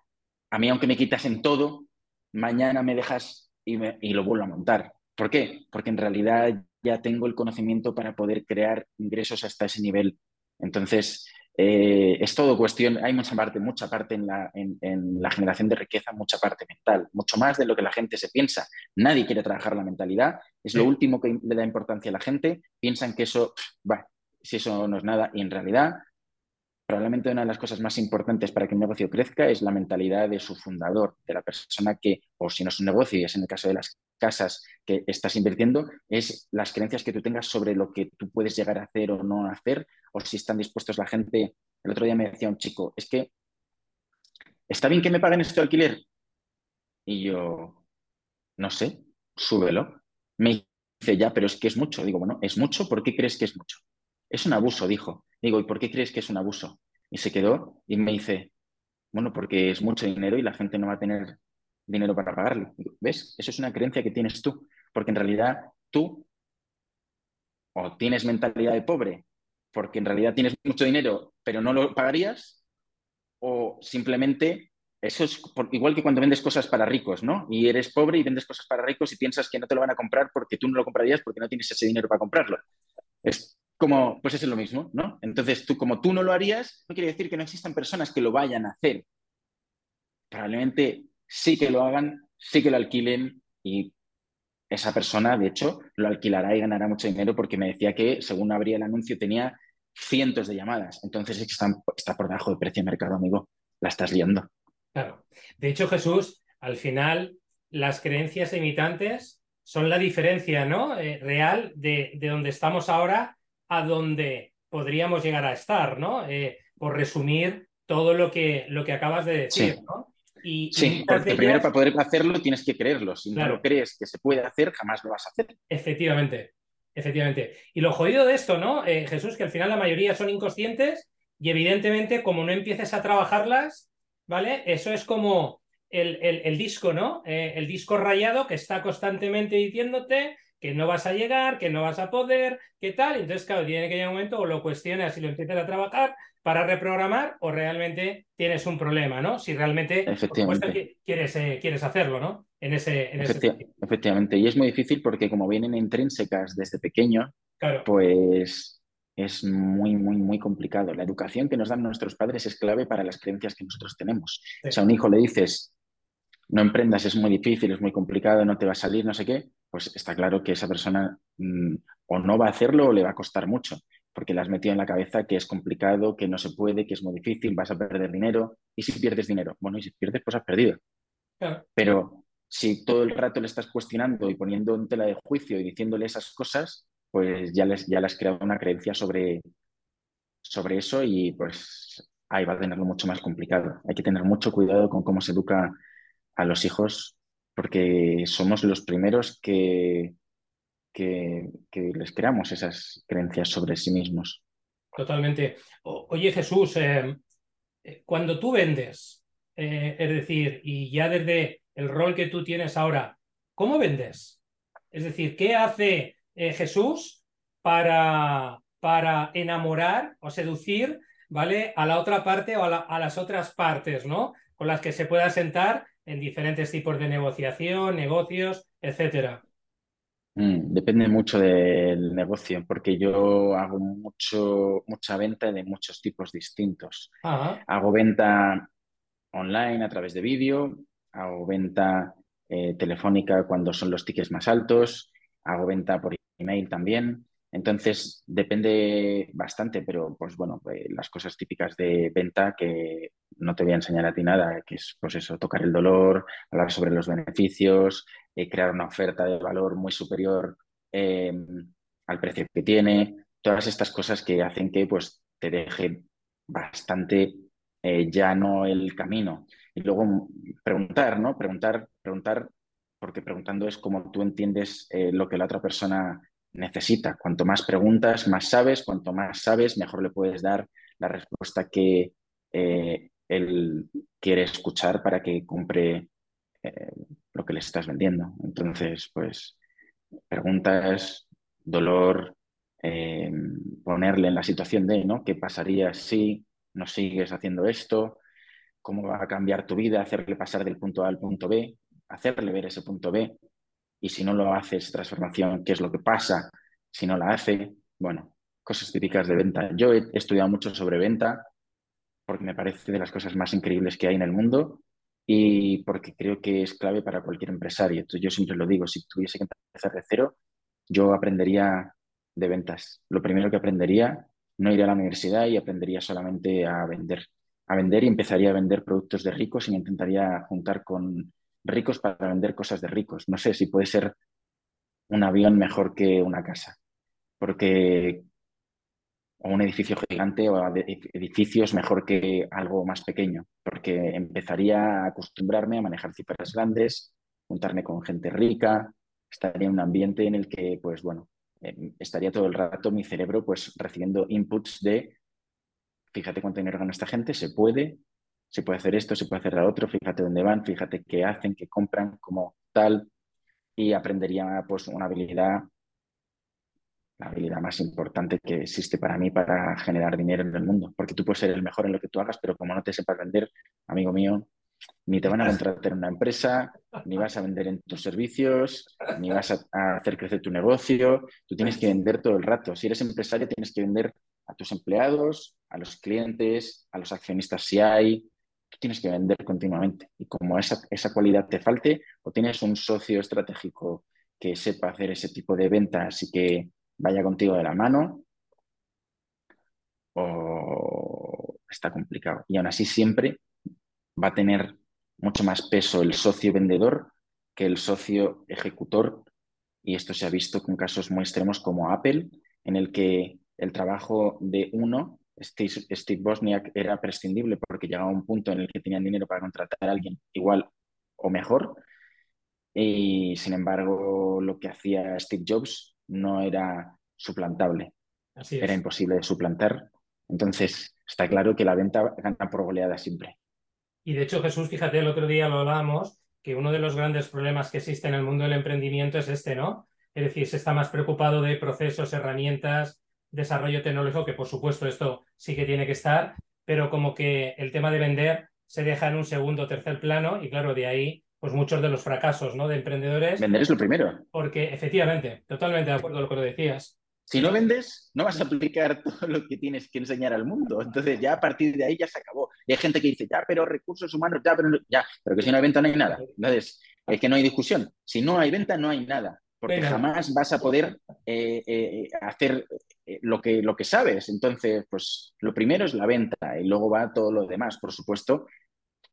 a mí aunque me quitas en todo, mañana me dejas y, y lo vuelvo a montar. ¿Por qué? Porque en realidad ya tengo el conocimiento para poder crear ingresos hasta ese nivel. Entonces, eh, es todo cuestión, hay mucha parte, mucha parte en la, en, la, generación de riqueza, mucha parte mental, mucho más de lo que la gente se piensa. Nadie quiere trabajar la mentalidad, es lo último que le da importancia a la gente, piensan que eso, va, si eso no es nada, y en realidad probablemente una de las cosas más importantes para que un negocio crezca es la mentalidad de su fundador, de la persona que, o si no es un negocio, y es en el caso de las casas que estás invirtiendo, es las creencias que tú tengas sobre lo que tú puedes llegar a hacer o no hacer, o si están dispuestos la gente. El otro día me decía un chico, es que, ¿está bien que me paguen este alquiler? Y yo, no sé, súbelo. Me dice, ya, pero es que es mucho. Digo, bueno, es mucho, ¿por qué crees que es mucho? Es un abuso, dijo. Digo, ¿y por qué crees que es un abuso? Y se quedó y me dice, bueno, porque es mucho dinero y la gente no va a tener dinero para pagarlo. ¿Ves? Eso es una creencia que tienes tú, porque en realidad tú o tienes mentalidad de pobre, porque en realidad tienes mucho dinero, pero no lo pagarías, o simplemente eso es igual que cuando vendes cosas para ricos, ¿no? Y eres pobre y vendes cosas para ricos y piensas que no te lo van a comprar porque tú no lo comprarías porque no tienes ese dinero para comprarlo. Es como, pues es lo mismo, ¿no? Entonces, tú, como tú no lo harías, no quiere decir que no existan personas que lo vayan a hacer. Probablemente sí que lo hagan, sí que lo alquilen y esa persona, de hecho, lo alquilará y ganará mucho dinero porque me decía que, según abría el anuncio, tenía cientos de llamadas. Entonces es que está, por debajo de precio de mercado, amigo. La estás liando. Claro. De hecho, Jesús, al final, las creencias imitantes son la diferencia ¿no? Eh, real de, de, donde estamos ahora a donde podríamos llegar a estar, ¿no? Eh, por resumir todo lo que, lo que acabas de decir, ¿no? sí, porque primero para poder hacerlo tienes que creerlo. Si no lo crees que se puede hacer, jamás lo vas a hacer. Efectivamente, efectivamente. Y lo jodido de esto, ¿no, eh, Jesús? Que al final la mayoría son inconscientes y evidentemente como no empieces a trabajarlas, ¿vale? Eso es como el, el, disco, ¿no? Eh, el disco rayado que está constantemente diciéndote que no vas a llegar, que no vas a poder, qué tal. Entonces, claro, tiene que llegar un momento o lo cuestionas y lo empiezas a trabajar para reprogramar o realmente tienes un problema, ¿no? Si realmente quieres, eh, quieres hacerlo, ¿no? En ese, Efectivamente, y es muy difícil porque como vienen intrínsecas desde pequeño, pues es muy, muy, muy complicado. La educación que nos dan nuestros padres es clave para las creencias que nosotros tenemos. O sea, a un hijo le dices, no emprendas, es muy difícil, es muy complicado, no te va a salir, no sé qué, pues está claro que esa persona mm, o no va a hacerlo o le va a costar mucho, porque le has metido en la cabeza que es complicado, que no se puede, que es muy difícil, vas a perder dinero. ¿Y si pierdes dinero? Bueno, y si pierdes, pues has perdido. Pero si todo el rato le estás cuestionando y poniendo en tela de juicio y diciéndole esas cosas, pues ya les, ya le has creado una creencia sobre, sobre eso y pues ahí va a tenerlo mucho más complicado. Hay que tener mucho cuidado con cómo se educa a los hijos porque somos los primeros que, que, les creamos esas creencias sobre sí mismos. Totalmente. oye Jesús, eh, eh, cuando tú vendes, eh, es decir, y ya desde el rol que tú tienes ahora, ¿cómo vendes? Es decir, ¿qué hace Jesús para, para enamorar o seducir ¿vale? a la otra parte o a, a las otras partes, ¿no? Con las que se pueda sentar en diferentes tipos de negociación, negocios, etcétera? Mm, depende mucho del negocio, porque yo hago mucho, mucha venta de muchos tipos distintos. Hago venta online a través de vídeo, hago venta eh, telefónica cuando son los tickets más altos, hago venta por email también. Entonces, depende bastante, pero pues bueno, pues, las cosas típicas de venta que no te voy a enseñar a ti nada, que es pues eso, tocar el dolor, hablar sobre los beneficios, eh, crear una oferta de valor muy superior em, al precio que tiene, todas estas cosas que hacen que pues te deje bastante eh, llano el camino. Y luego preguntar, ¿no? Preguntar, preguntar, porque preguntando es como tú entiendes eh, lo que la otra persona necesita. Cuanto más preguntas, más sabes, cuanto más sabes, mejor le puedes dar la respuesta que eh, él quiere escuchar para que compre eh, lo que le estás vendiendo. Entonces, pues, preguntas, dolor, eh, ponerle en la situación de, ¿no? ¿Qué pasaría si no sigues haciendo esto? ¿Cómo va a cambiar tu vida? Hacerle pasar del punto A al punto B, hacerle ver ese punto B y si no lo haces, transformación, ¿qué es lo que pasa? Si no la hace, bueno, cosas típicas de venta. Yo he estudiado mucho sobre venta porque me parece de las cosas más increíbles que hay en el mundo y porque creo que es clave para cualquier empresario. Entonces yo siempre lo digo, si tuviese que empezar de cero, yo aprendería de ventas. Lo primero que aprendería, no iría a la universidad y aprendería solamente a vender. A vender y empezaría a vender productos de ricos y me intentaría juntar con ricos para vender cosas de ricos. No sé si puede ser un avión mejor que una casa, porque o un edificio gigante o edificios mejor que algo más pequeño, porque empezaría a acostumbrarme a manejar cifras grandes, juntarme con gente rica, estaría en un ambiente en el que, pues bueno, em, estaría todo el rato mi cerebro pues recibiendo inputs de, fíjate cuánto dinero gana esta gente, se puede, se puede hacer esto, se puede hacer lo otro, fíjate dónde van, fíjate qué hacen, qué compran, como tal, y aprendería pues una habilidad, la habilidad más importante que existe para mí para generar dinero en el mundo, porque tú puedes ser el mejor en lo que tú hagas, pero como no te sepas vender, amigo mío, ni te van a contratar en una empresa, ni vas a vender en tus servicios, ni vas a, hacer crecer tu negocio. Tú tienes que vender todo el rato. Si eres empresario, tienes que vender a tus empleados, a los clientes, a los accionistas si hay, tienes que vender continuamente. Y como esa, esa cualidad te falte, o tienes un socio estratégico que sepa hacer ese tipo de ventas y que vaya contigo de la mano, o está complicado. Y aún así siempre va a tener mucho más peso el socio vendedor que el socio ejecutor. Y esto se ha visto con casos muy extremos como Apple, en el que el trabajo de uno Steve, Bosniak era prescindible porque llegaba a un punto en el que tenían dinero para contratar a alguien igual o mejor. Y sin embargo, lo que hacía Steve Jobs no era suplantable. Era imposible de suplantar. Entonces, está claro que la venta gana por goleada siempre. Y de hecho, Jesús, fíjate, el otro día lo hablábamos, que uno de los grandes problemas que existe en el mundo del emprendimiento es este, ¿no? Es decir, se está más preocupado de procesos, herramientas, desarrollo tecnológico, que por supuesto esto sí que tiene que estar, pero como que el tema de vender se deja en un segundo o tercer plano y claro, de ahí pues muchos de los fracasos ¿no? de emprendedores. Vender es lo primero. Porque efectivamente, totalmente de acuerdo con lo que lo decías. Si no vendes, no vas a aplicar todo lo que tienes que enseñar al mundo. Entonces ya a partir de ahí ya se acabó. Y hay gente que dice, ya, pero recursos humanos, ya, pero ya, pero que si no hay venta no hay nada. Entonces, es que no hay discusión. Si no hay venta, no hay nada porque jamás vas a poder eh, eh, hacer eh, lo, que, lo que sabes. Entonces, pues lo primero es la venta y luego va todo lo demás. Por supuesto,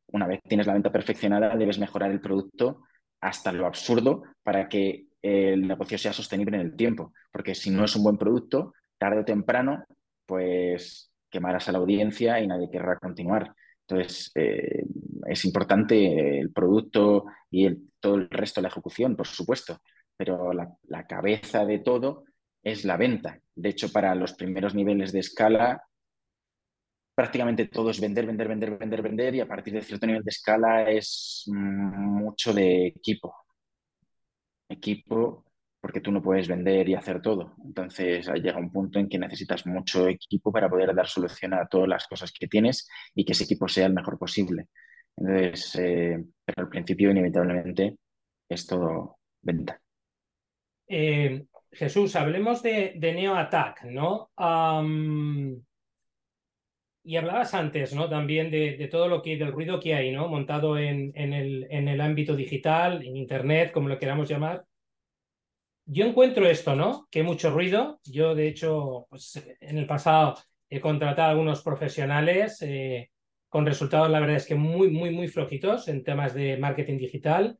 una vez tienes la venta perfeccionada, debes mejorar el producto hasta lo absurdo para que el negocio sea sostenible en el tiempo. Porque si no es un buen producto, tarde o temprano, pues quemarás a la audiencia y nadie querrá continuar. Entonces, es importante el producto y todo el resto de la ejecución, por supuesto pero la, cabeza de todo es la venta. De hecho, para los primeros niveles de escala, prácticamente todo es vender, vender, vender, vender, vender y a partir de cierto nivel de escala es mucho de equipo. Equipo porque tú no puedes vender y hacer todo. Entonces llega un punto en que necesitas mucho equipo para poder dar solución a todas las cosas que tienes y que ese equipo sea el mejor posible. Entonces, eh, pero al principio inevitablemente es todo venta. Eh, Jesús, hablemos de, Neo Attack, ¿no? y hablabas antes, ¿no? También de, todo lo que, del ruido que hay, ¿no? Montado en, el, en el ámbito digital, en Internet, como lo queramos llamar. Yo encuentro esto, ¿no? Que mucho ruido. Yo, de hecho, pues, en el pasado he contratado a algunos profesionales eh, con resultados, la verdad es que muy, muy, muy flojitos en temas de marketing digital.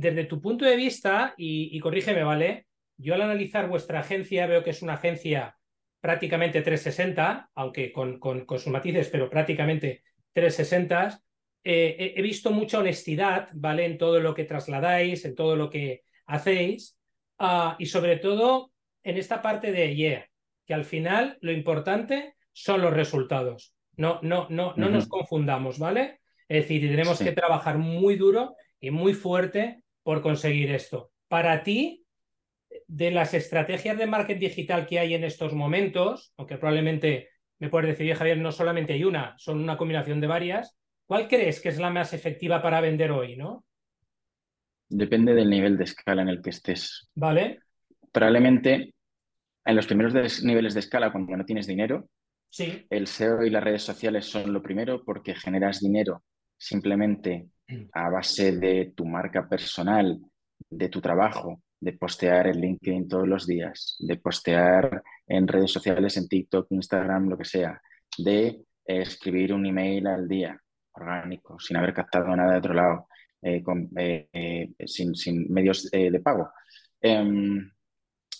Desde tu punto de vista, y, y corrígeme, ¿vale? Yo al analizar vuestra agencia veo que es una agencia prácticamente 360, aunque con, con, sus matices, pero prácticamente 360. Eh, he visto mucha honestidad, ¿vale? En todo lo que trasladáis, en todo lo que hacéis, ah, y sobre todo en esta parte de yeah, que al final lo importante son los resultados. No, no, no, no nos confundamos, ¿vale? Es decir, tenemos que trabajar muy duro y muy fuerte por conseguir esto. Para ti, de las estrategias de marketing digital que hay en estos momentos, aunque probablemente me puedes decir, Javier, no solamente hay una, son una combinación de varias, ¿cuál crees que es la más efectiva para vender hoy, no? Depende del nivel de escala en el que estés. Vale. Probablemente en los primeros niveles de escala, cuando no tienes dinero, sí. el SEO y las redes sociales son lo primero porque generas dinero simplemente. A base de tu marca personal, de tu trabajo, de postear en LinkedIn todos los días, de postear en redes sociales, en TikTok, Instagram, lo que sea, de escribir un email al día, orgánico, sin haber captado nada de otro lado, eh, eh, eh, sin, medios de pago. Em,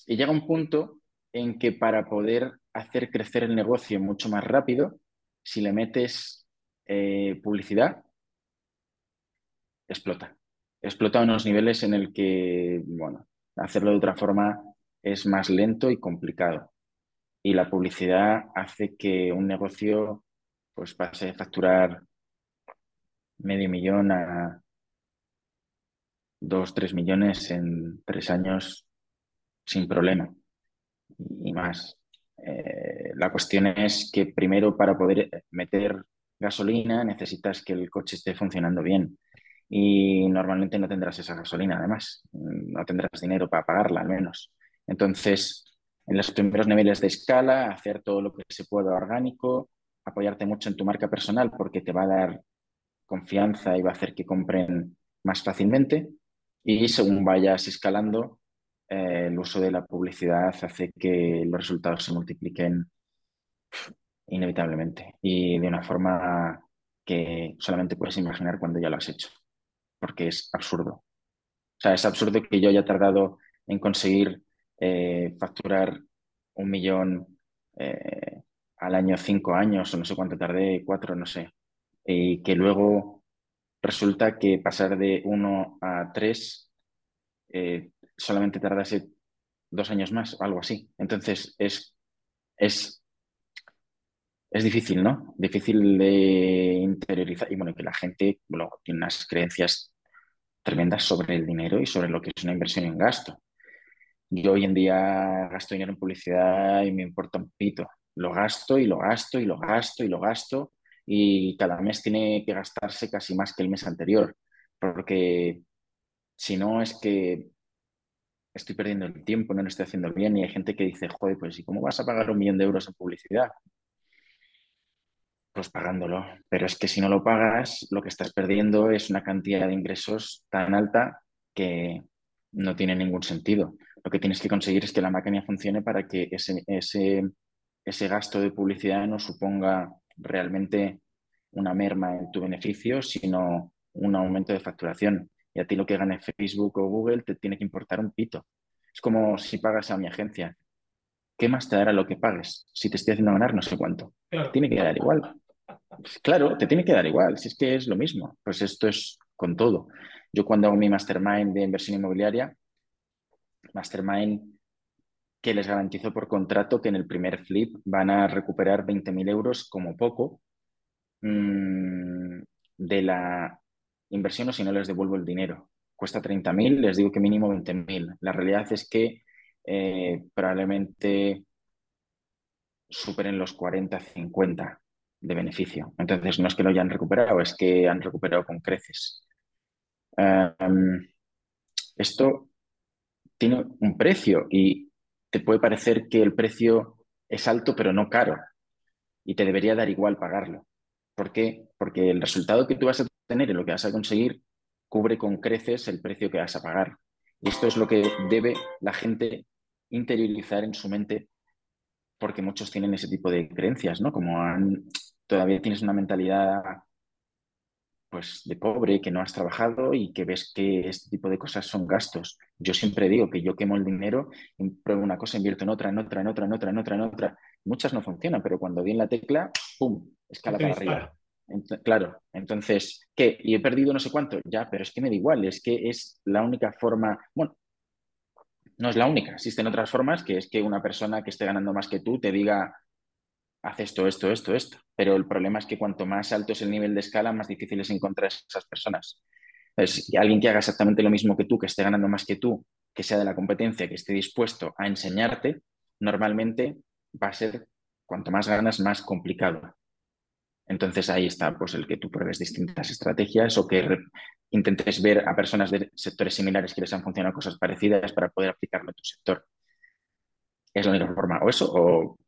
y llega un punto en que para poder hacer crecer el negocio mucho más rápido, si le metes publicidad, explota explota a unos niveles en el que, bueno, hacerlo de otra forma es más lento y complicado. Y la publicidad hace que un negocio pues pase a facturar medio millón a dos, tres millones en tres años sin problema y más. Eh, la cuestión es que primero para poder meter gasolina necesitas que el coche esté funcionando bien y normalmente no tendrás esa gasolina, además, no tendrás dinero para pagarla al menos. Entonces, en los primeros niveles de escala, hacer todo lo que se pueda orgánico, apoyarte mucho en tu marca personal porque te va a dar confianza y va a hacer que compren más fácilmente. Y según vayas escalando, eh, el uso de la publicidad hace que los resultados se multipliquen inevitablemente y de una forma que solamente puedes imaginar cuando ya lo has hecho porque es absurdo. O sea, es absurdo que yo haya tardado en conseguir eh, facturar un millón eh, al año cinco años, o no sé cuánto tardé, cuatro, no sé. Y que luego resulta que pasar de uno a tres eh, solamente tardase dos años más, o algo así. Entonces, es, es es difícil, ¿no? Difícil de interiorizar y bueno, que la gente tiene unas creencias tremendas sobre el dinero y sobre lo que es una inversión y un gasto. Yo hoy en día gasto dinero en publicidad y me importa un pito. Lo gasto y lo gasto y lo gasto y lo gasto y cada mes tiene que gastarse casi más que el mes anterior, porque si no es que estoy perdiendo el tiempo, no lo estoy haciendo bien y hay gente que dice, joder, pues ¿y cómo vas a pagar un millón de euros en publicidad? Pues pagándolo. Pero es que si no lo pagas, lo que estás perdiendo es una cantidad de ingresos tan alta que no tiene ningún sentido. Lo que tienes que conseguir es que la máquina funcione para que ese, ese, ese gasto de publicidad no suponga realmente una merma en tu beneficio, sino un aumento de facturación. Y a ti lo que gane Facebook o Google te tiene que importar un pito. Es como si pagas a mi agencia. ¿Qué más te dará lo que pagues? Si te estoy haciendo ganar no sé cuánto. Tiene que dar igual. Claro, te tiene que dar igual, si es que es lo mismo. Pues esto es con todo. Yo cuando hago mi mastermind de inversión inmobiliaria, mastermind que les garantizo por contrato que en el primer flip van a recuperar 20.000 euros como poco mm, de la inversión o si no les devuelvo el dinero. Cuesta 30.000, les digo que mínimo 20.000. La realidad es que eh, probablemente superen los 40, 50 de beneficio. Entonces, no es que lo hayan recuperado, es que han recuperado con creces. Em, esto tiene un precio y te puede parecer que el precio es alto, pero no caro. y te debería dar igual pagarlo. ¿Por qué? Porque el resultado que tú vas a tener y lo que vas a conseguir cubre con creces el precio que vas a pagar. Y esto es lo que debe la gente interiorizar en su mente, porque muchos tienen ese tipo de creencias, ¿no? Como todavía tienes una mentalidad pues de pobre, que no has trabajado y que ves que este tipo de cosas son gastos. Yo siempre digo que yo quemo el dinero, pruebo una cosa, invierto en otra, en otra, en otra, en otra, en otra, en otra. Muchas no funcionan, pero cuando di en la tecla, ¡pum! Escala para arriba. claro, entonces, ¿qué? Y he perdido no sé cuánto, ya, pero es que me da igual, es que es la única forma, bueno, no es la única, existen otras formas, que es que una persona que esté ganando más que tú te diga, haz esto, esto, esto, esto. Pero el problema es que cuanto más alto es el nivel de escala, más difícil es encontrar esas personas. Es alguien que haga exactamente lo mismo que tú, que esté ganando más que tú, que sea de la competencia, que esté dispuesto a enseñarte, normalmente va a ser, cuanto más ganas, más complicado. Entonces ahí está pues, el que tú pruebes distintas estrategias o que intentes ver a personas de sectores similares que les han funcionado cosas parecidas para poder aplicarlo en tu sector. Es la única forma. O eso, o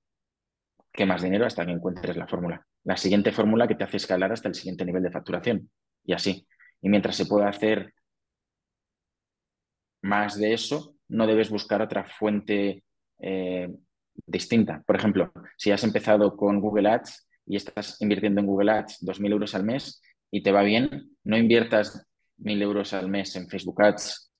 que más dinero hasta que encuentres la fórmula. La siguiente fórmula que te hace escalar hasta el siguiente nivel de facturación. Y así. Y mientras se pueda hacer más de eso, no debes buscar otra fuente eh, distinta. Por ejemplo, si has empezado con Google Ads y estás invirtiendo en Google Ads 2.000 euros al mes y te va bien, no inviertas 1.000 euros al mes en Facebook Ads.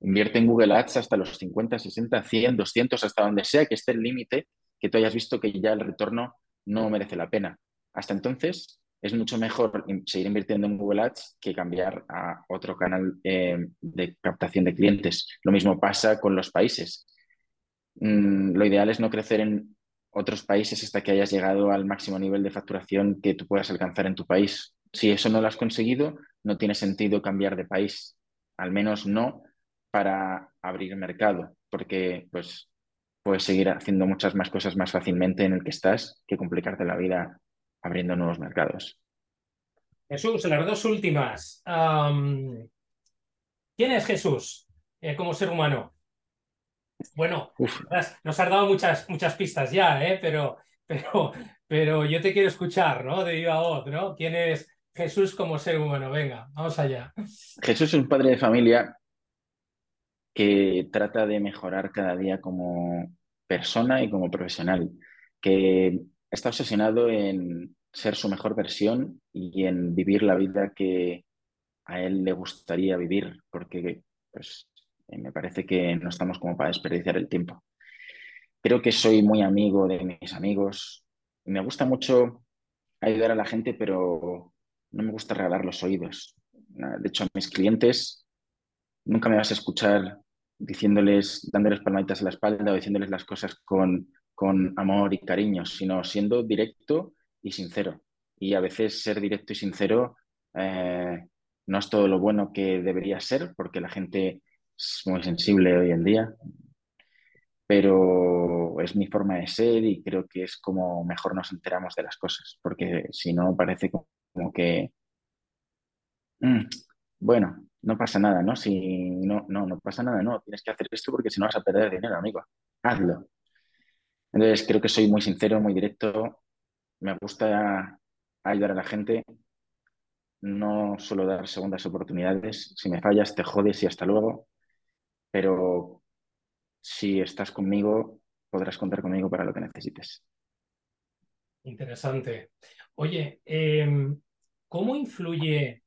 Invierte en Google Ads hasta los 50, 60, 100, 200, hasta donde sea que esté el límite que tú hayas visto que ya el retorno no merece la pena. Hasta entonces, es mucho mejor seguir invirtiendo en Google Ads que cambiar a otro canal eh, de captación de clientes. Lo mismo pasa con los países. Mm, lo ideal es no crecer en otros países hasta que hayas llegado al máximo nivel de facturación que tú puedas alcanzar en tu país. Si eso no lo has conseguido, no tiene sentido cambiar de país, al menos no para abrir mercado, porque pues puedes seguir haciendo muchas más cosas más fácilmente en el que estás que complicarte la vida abriendo nuevos mercados. Jesús, las dos últimas. ¿Quién es Jesús eh, como ser humano? Bueno, nos has dado muchas, muchas pistas ya, ¿eh? pero, pero, pero yo te quiero escuchar, ¿no? De viva voz, ¿no? ¿Quién es Jesús como ser humano? Venga, vamos allá. Jesús es un padre de familia que trata de mejorar cada día como persona y como profesional, que está obsesionado en ser su mejor versión y en vivir la vida que a él le gustaría vivir, porque pues, eh, me parece que no estamos como para desperdiciar el tiempo. Creo que soy muy amigo de mis amigos. Me gusta mucho ayudar a la gente, pero no me gusta regalar los oídos. De hecho, a mis clientes nunca me vas a escuchar diciéndoles, dándoles palmaditas en la espalda o diciéndoles las cosas con, con amor y cariño, sino siendo directo y sincero. Y a veces ser directo y sincero eh, no es todo lo bueno que debería ser, porque la gente es muy sensible hoy en día, pero es mi forma de ser y creo que es como mejor nos enteramos de las cosas, porque si no parece como que, mm, bueno, no pasa nada, ¿no? Si no, no, no pasa nada, no, tienes que hacer esto porque si no vas a perder dinero, amigo. Hazlo. Entonces, creo que soy muy sincero, muy directo. Me gusta ayudar a la gente. No solo dar segundas oportunidades. Si me fallas, te jodes y hasta luego. Pero si estás conmigo, podrás contar conmigo para lo que necesites. Interesante. Oye, em, ¿cómo influye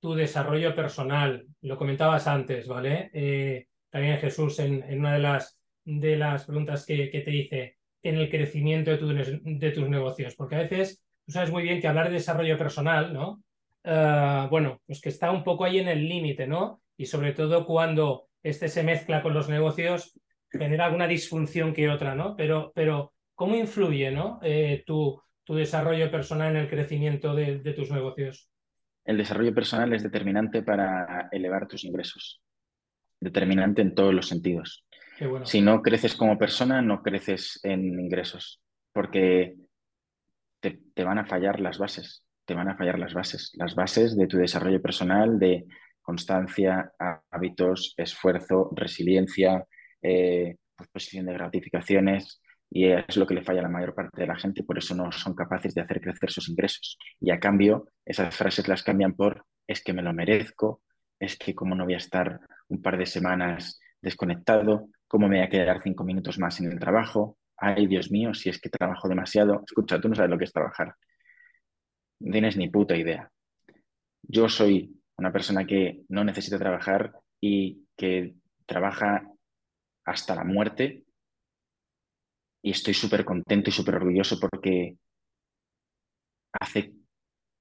tu desarrollo personal, lo comentabas antes, ¿vale? Eh, también Jesús, en, una de las, de las preguntas que, te hice, en el crecimiento de, de, tus negocios, porque a veces tú sabes muy bien que hablar de desarrollo personal, ¿no? Eh, bueno, pues que está un poco ahí en el límite, ¿no? Y sobre todo cuando este se mezcla con los negocios, genera alguna disfunción que otra, ¿no? Pero, pero ¿cómo influye, ¿no? Eh, tu, tu desarrollo personal en el crecimiento de tus negocios? El desarrollo personal es determinante para elevar tus ingresos. Determinante en todos los sentidos. Si no creces como persona, no creces en ingresos, porque te, van a fallar las bases, te van a fallar las bases, las bases de tu desarrollo personal, de constancia, hábitos, esfuerzo, resiliencia, eh, posición de gratificaciones. Y es lo que le falla a la mayor parte de la gente, por eso no son capaces de hacer crecer sus ingresos. Y a cambio, esas frases las cambian por es que me lo merezco, es que como no voy a estar un par de semanas desconectado, cómo me voy a quedar cinco minutos más en el trabajo, ay Dios mío, si es que trabajo demasiado. Escucha, tú no sabes lo que es trabajar. No tienes ni puta idea. Yo soy una persona que no necesita trabajar y que trabaja hasta la muerte y estoy súper contento y súper orgulloso porque hace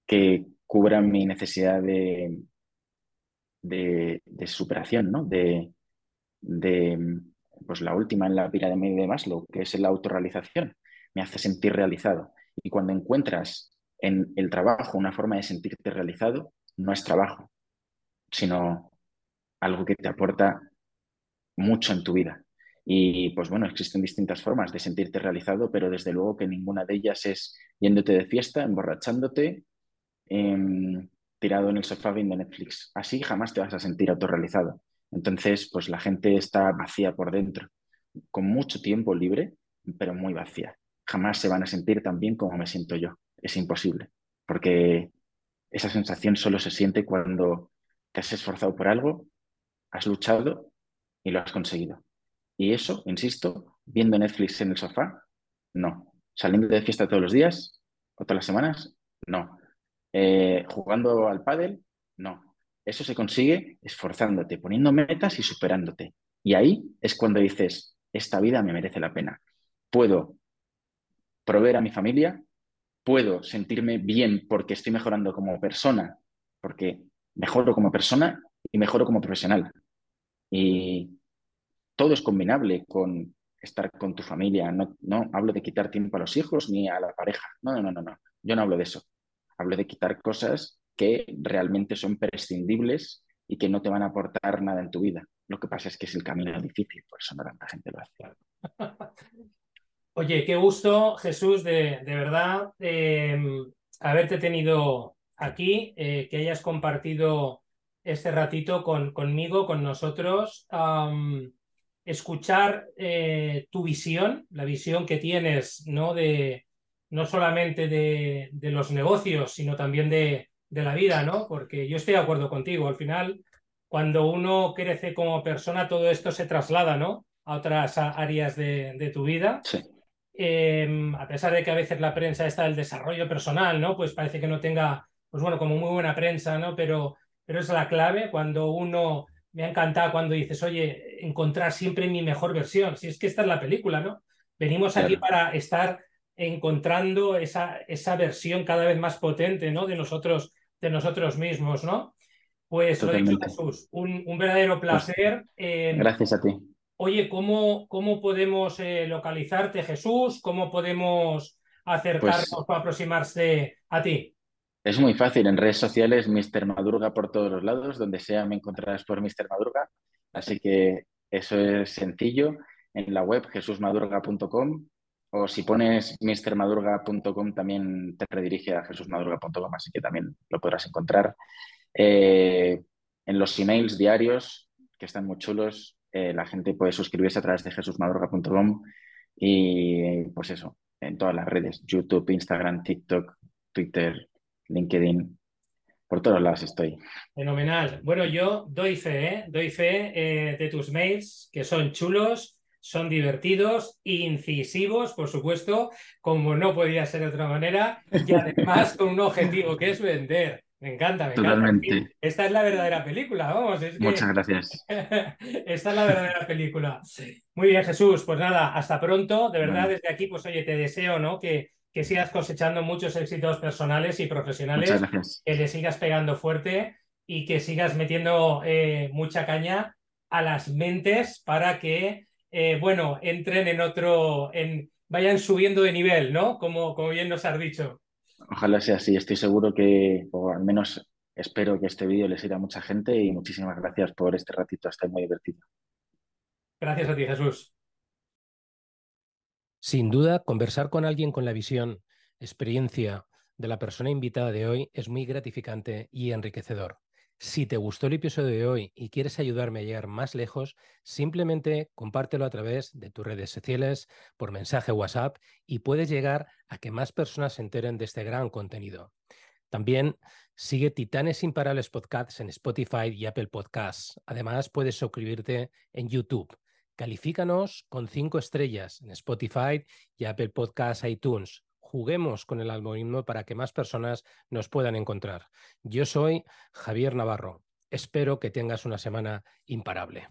que cubra mi necesidad de, de, superación, ¿no? De, de, pues la última en la pirámide de Maslow, que es la autorrealización. Me hace sentir realizado. Y cuando encuentras en el trabajo una forma de sentirte realizado, no es trabajo, sino algo que te aporta mucho en tu vida. Y pues bueno, existen distintas formas de sentirte realizado, pero desde luego que ninguna de ellas es yéndote de fiesta, emborrachándote, em, tirado en el sofá viendo Netflix. Así jamás te vas a sentir autorrealizado. Entonces, pues la gente está vacía por dentro, con mucho tiempo libre, pero muy vacía. Jamás se van a sentir tan bien como me siento yo. Es imposible, porque esa sensación solo se siente cuando te has esforzado por algo, has luchado y lo has conseguido. Y eso, insisto, viendo Netflix en el sofá, no. Saliendo de fiesta todos los días o todas las semanas, no. Eh, jugando al pádel, no. Eso se consigue esforzándote, poniendo metas y superándote. Y ahí es cuando dices, esta vida me merece la pena. Puedo proveer a mi familia, puedo sentirme bien porque estoy mejorando como persona, porque mejoro como persona y mejoro como profesional. Y todo es combinable con estar con tu familia. No, no hablo de quitar tiempo a los hijos ni a la pareja. No, no, no, no. Yo no hablo de eso. Hablo de quitar cosas que realmente son prescindibles y que no te van a aportar nada en tu vida. Lo que pasa es que es el camino difícil, por eso no tanta gente lo hace. Oye, qué gusto, Jesús, de, verdad, em, haberte tenido aquí, eh, que hayas compartido este ratito con, conmigo, con nosotros, escuchar eh, tu visión, la visión que tienes, ¿no? De, no solamente de, de los negocios, sino también de, de la vida, ¿no? Porque yo estoy de acuerdo contigo. Al final, cuando uno crece como persona, todo esto se traslada, ¿no? A otras áreas de, tu vida. Sí. Em, a pesar de que a veces la prensa está del desarrollo personal, ¿no? Pues parece que no tenga, pues bueno, como muy buena prensa, ¿no? Pero, pero es la clave cuando uno, me ha encantado cuando dices, oye, encontrar siempre mi mejor versión. Si es que esta es la película, ¿no? Venimos aquí para estar encontrando esa, esa versión cada vez más potente, ¿no? De nosotros de nosotros mismos, ¿no? Pues lo dicho, Jesús, un, un verdadero pues, placer. gracias a ti. Oye, ¿cómo, cómo podemos eh, localizarte, Jesús? ¿Cómo podemos acercarnos pues o aproximarse a ti? Es muy fácil, en redes sociales, Mr. Madurga por todos los lados, donde sea me encontrarás por Mr. Madurga. Así que eso es sencillo. En la web jesusmadurga.com o si pones mrmadurga.com también te redirige a jesusmadurga.com, así que también lo podrás encontrar. Eh, en los emails diarios, que están muy chulos, eh, la gente puede suscribirse a través de jesusmadurga.com y pues eso, en todas las redes, YouTube, Instagram, TikTok, Twitter, LinkedIn, por todos lados estoy. Fenomenal. Bueno, yo doy fe, ¿eh? doy fe de tus mails, que son chulos son divertidos, incisivos, por supuesto, como no podía ser de otra manera, y además con un objetivo que es vender. Me encanta, me Totalmente. Esta es la verdadera película, vamos. Muchas gracias. Esta es la verdadera película. Muy bien, Jesús. Pues nada, hasta pronto. De verdad, desde aquí, pues oye, te deseo, ¿no? Que, que sigas cosechando muchos éxitos personales y profesionales. Que le sigas pegando fuerte y que sigas metiendo eh, mucha caña a las mentes para que eh, bueno, entren en otro, en, vayan subiendo de nivel, ¿no? Como, como bien nos has dicho. Ojalá sea así, estoy seguro que, o al menos espero que este vídeo le sirva a mucha gente y muchísimas gracias por este ratito, está muy divertido. Gracias a ti, Jesús. Sin duda, conversar con alguien con la visión, experiencia de la persona invitada de hoy es muy gratificante y enriquecedor. Si te gustó el episodio de hoy y quieres ayudarme a llegar más lejos, simplemente compártelo a través de tus redes sociales, por mensaje WhatsApp y puedes llegar a que más personas se enteren de este gran contenido. También sigue Titanes Imparables Podcasts en Spotify y Apple Podcasts. Además, puedes suscribirte en YouTube. Califícanos con cinco estrellas en Spotify y Apple Podcasts iTunes. Juguemos con el algoritmo para que más personas nos puedan encontrar. Yo soy Javier Navarro. Espero que tengas una semana imparable.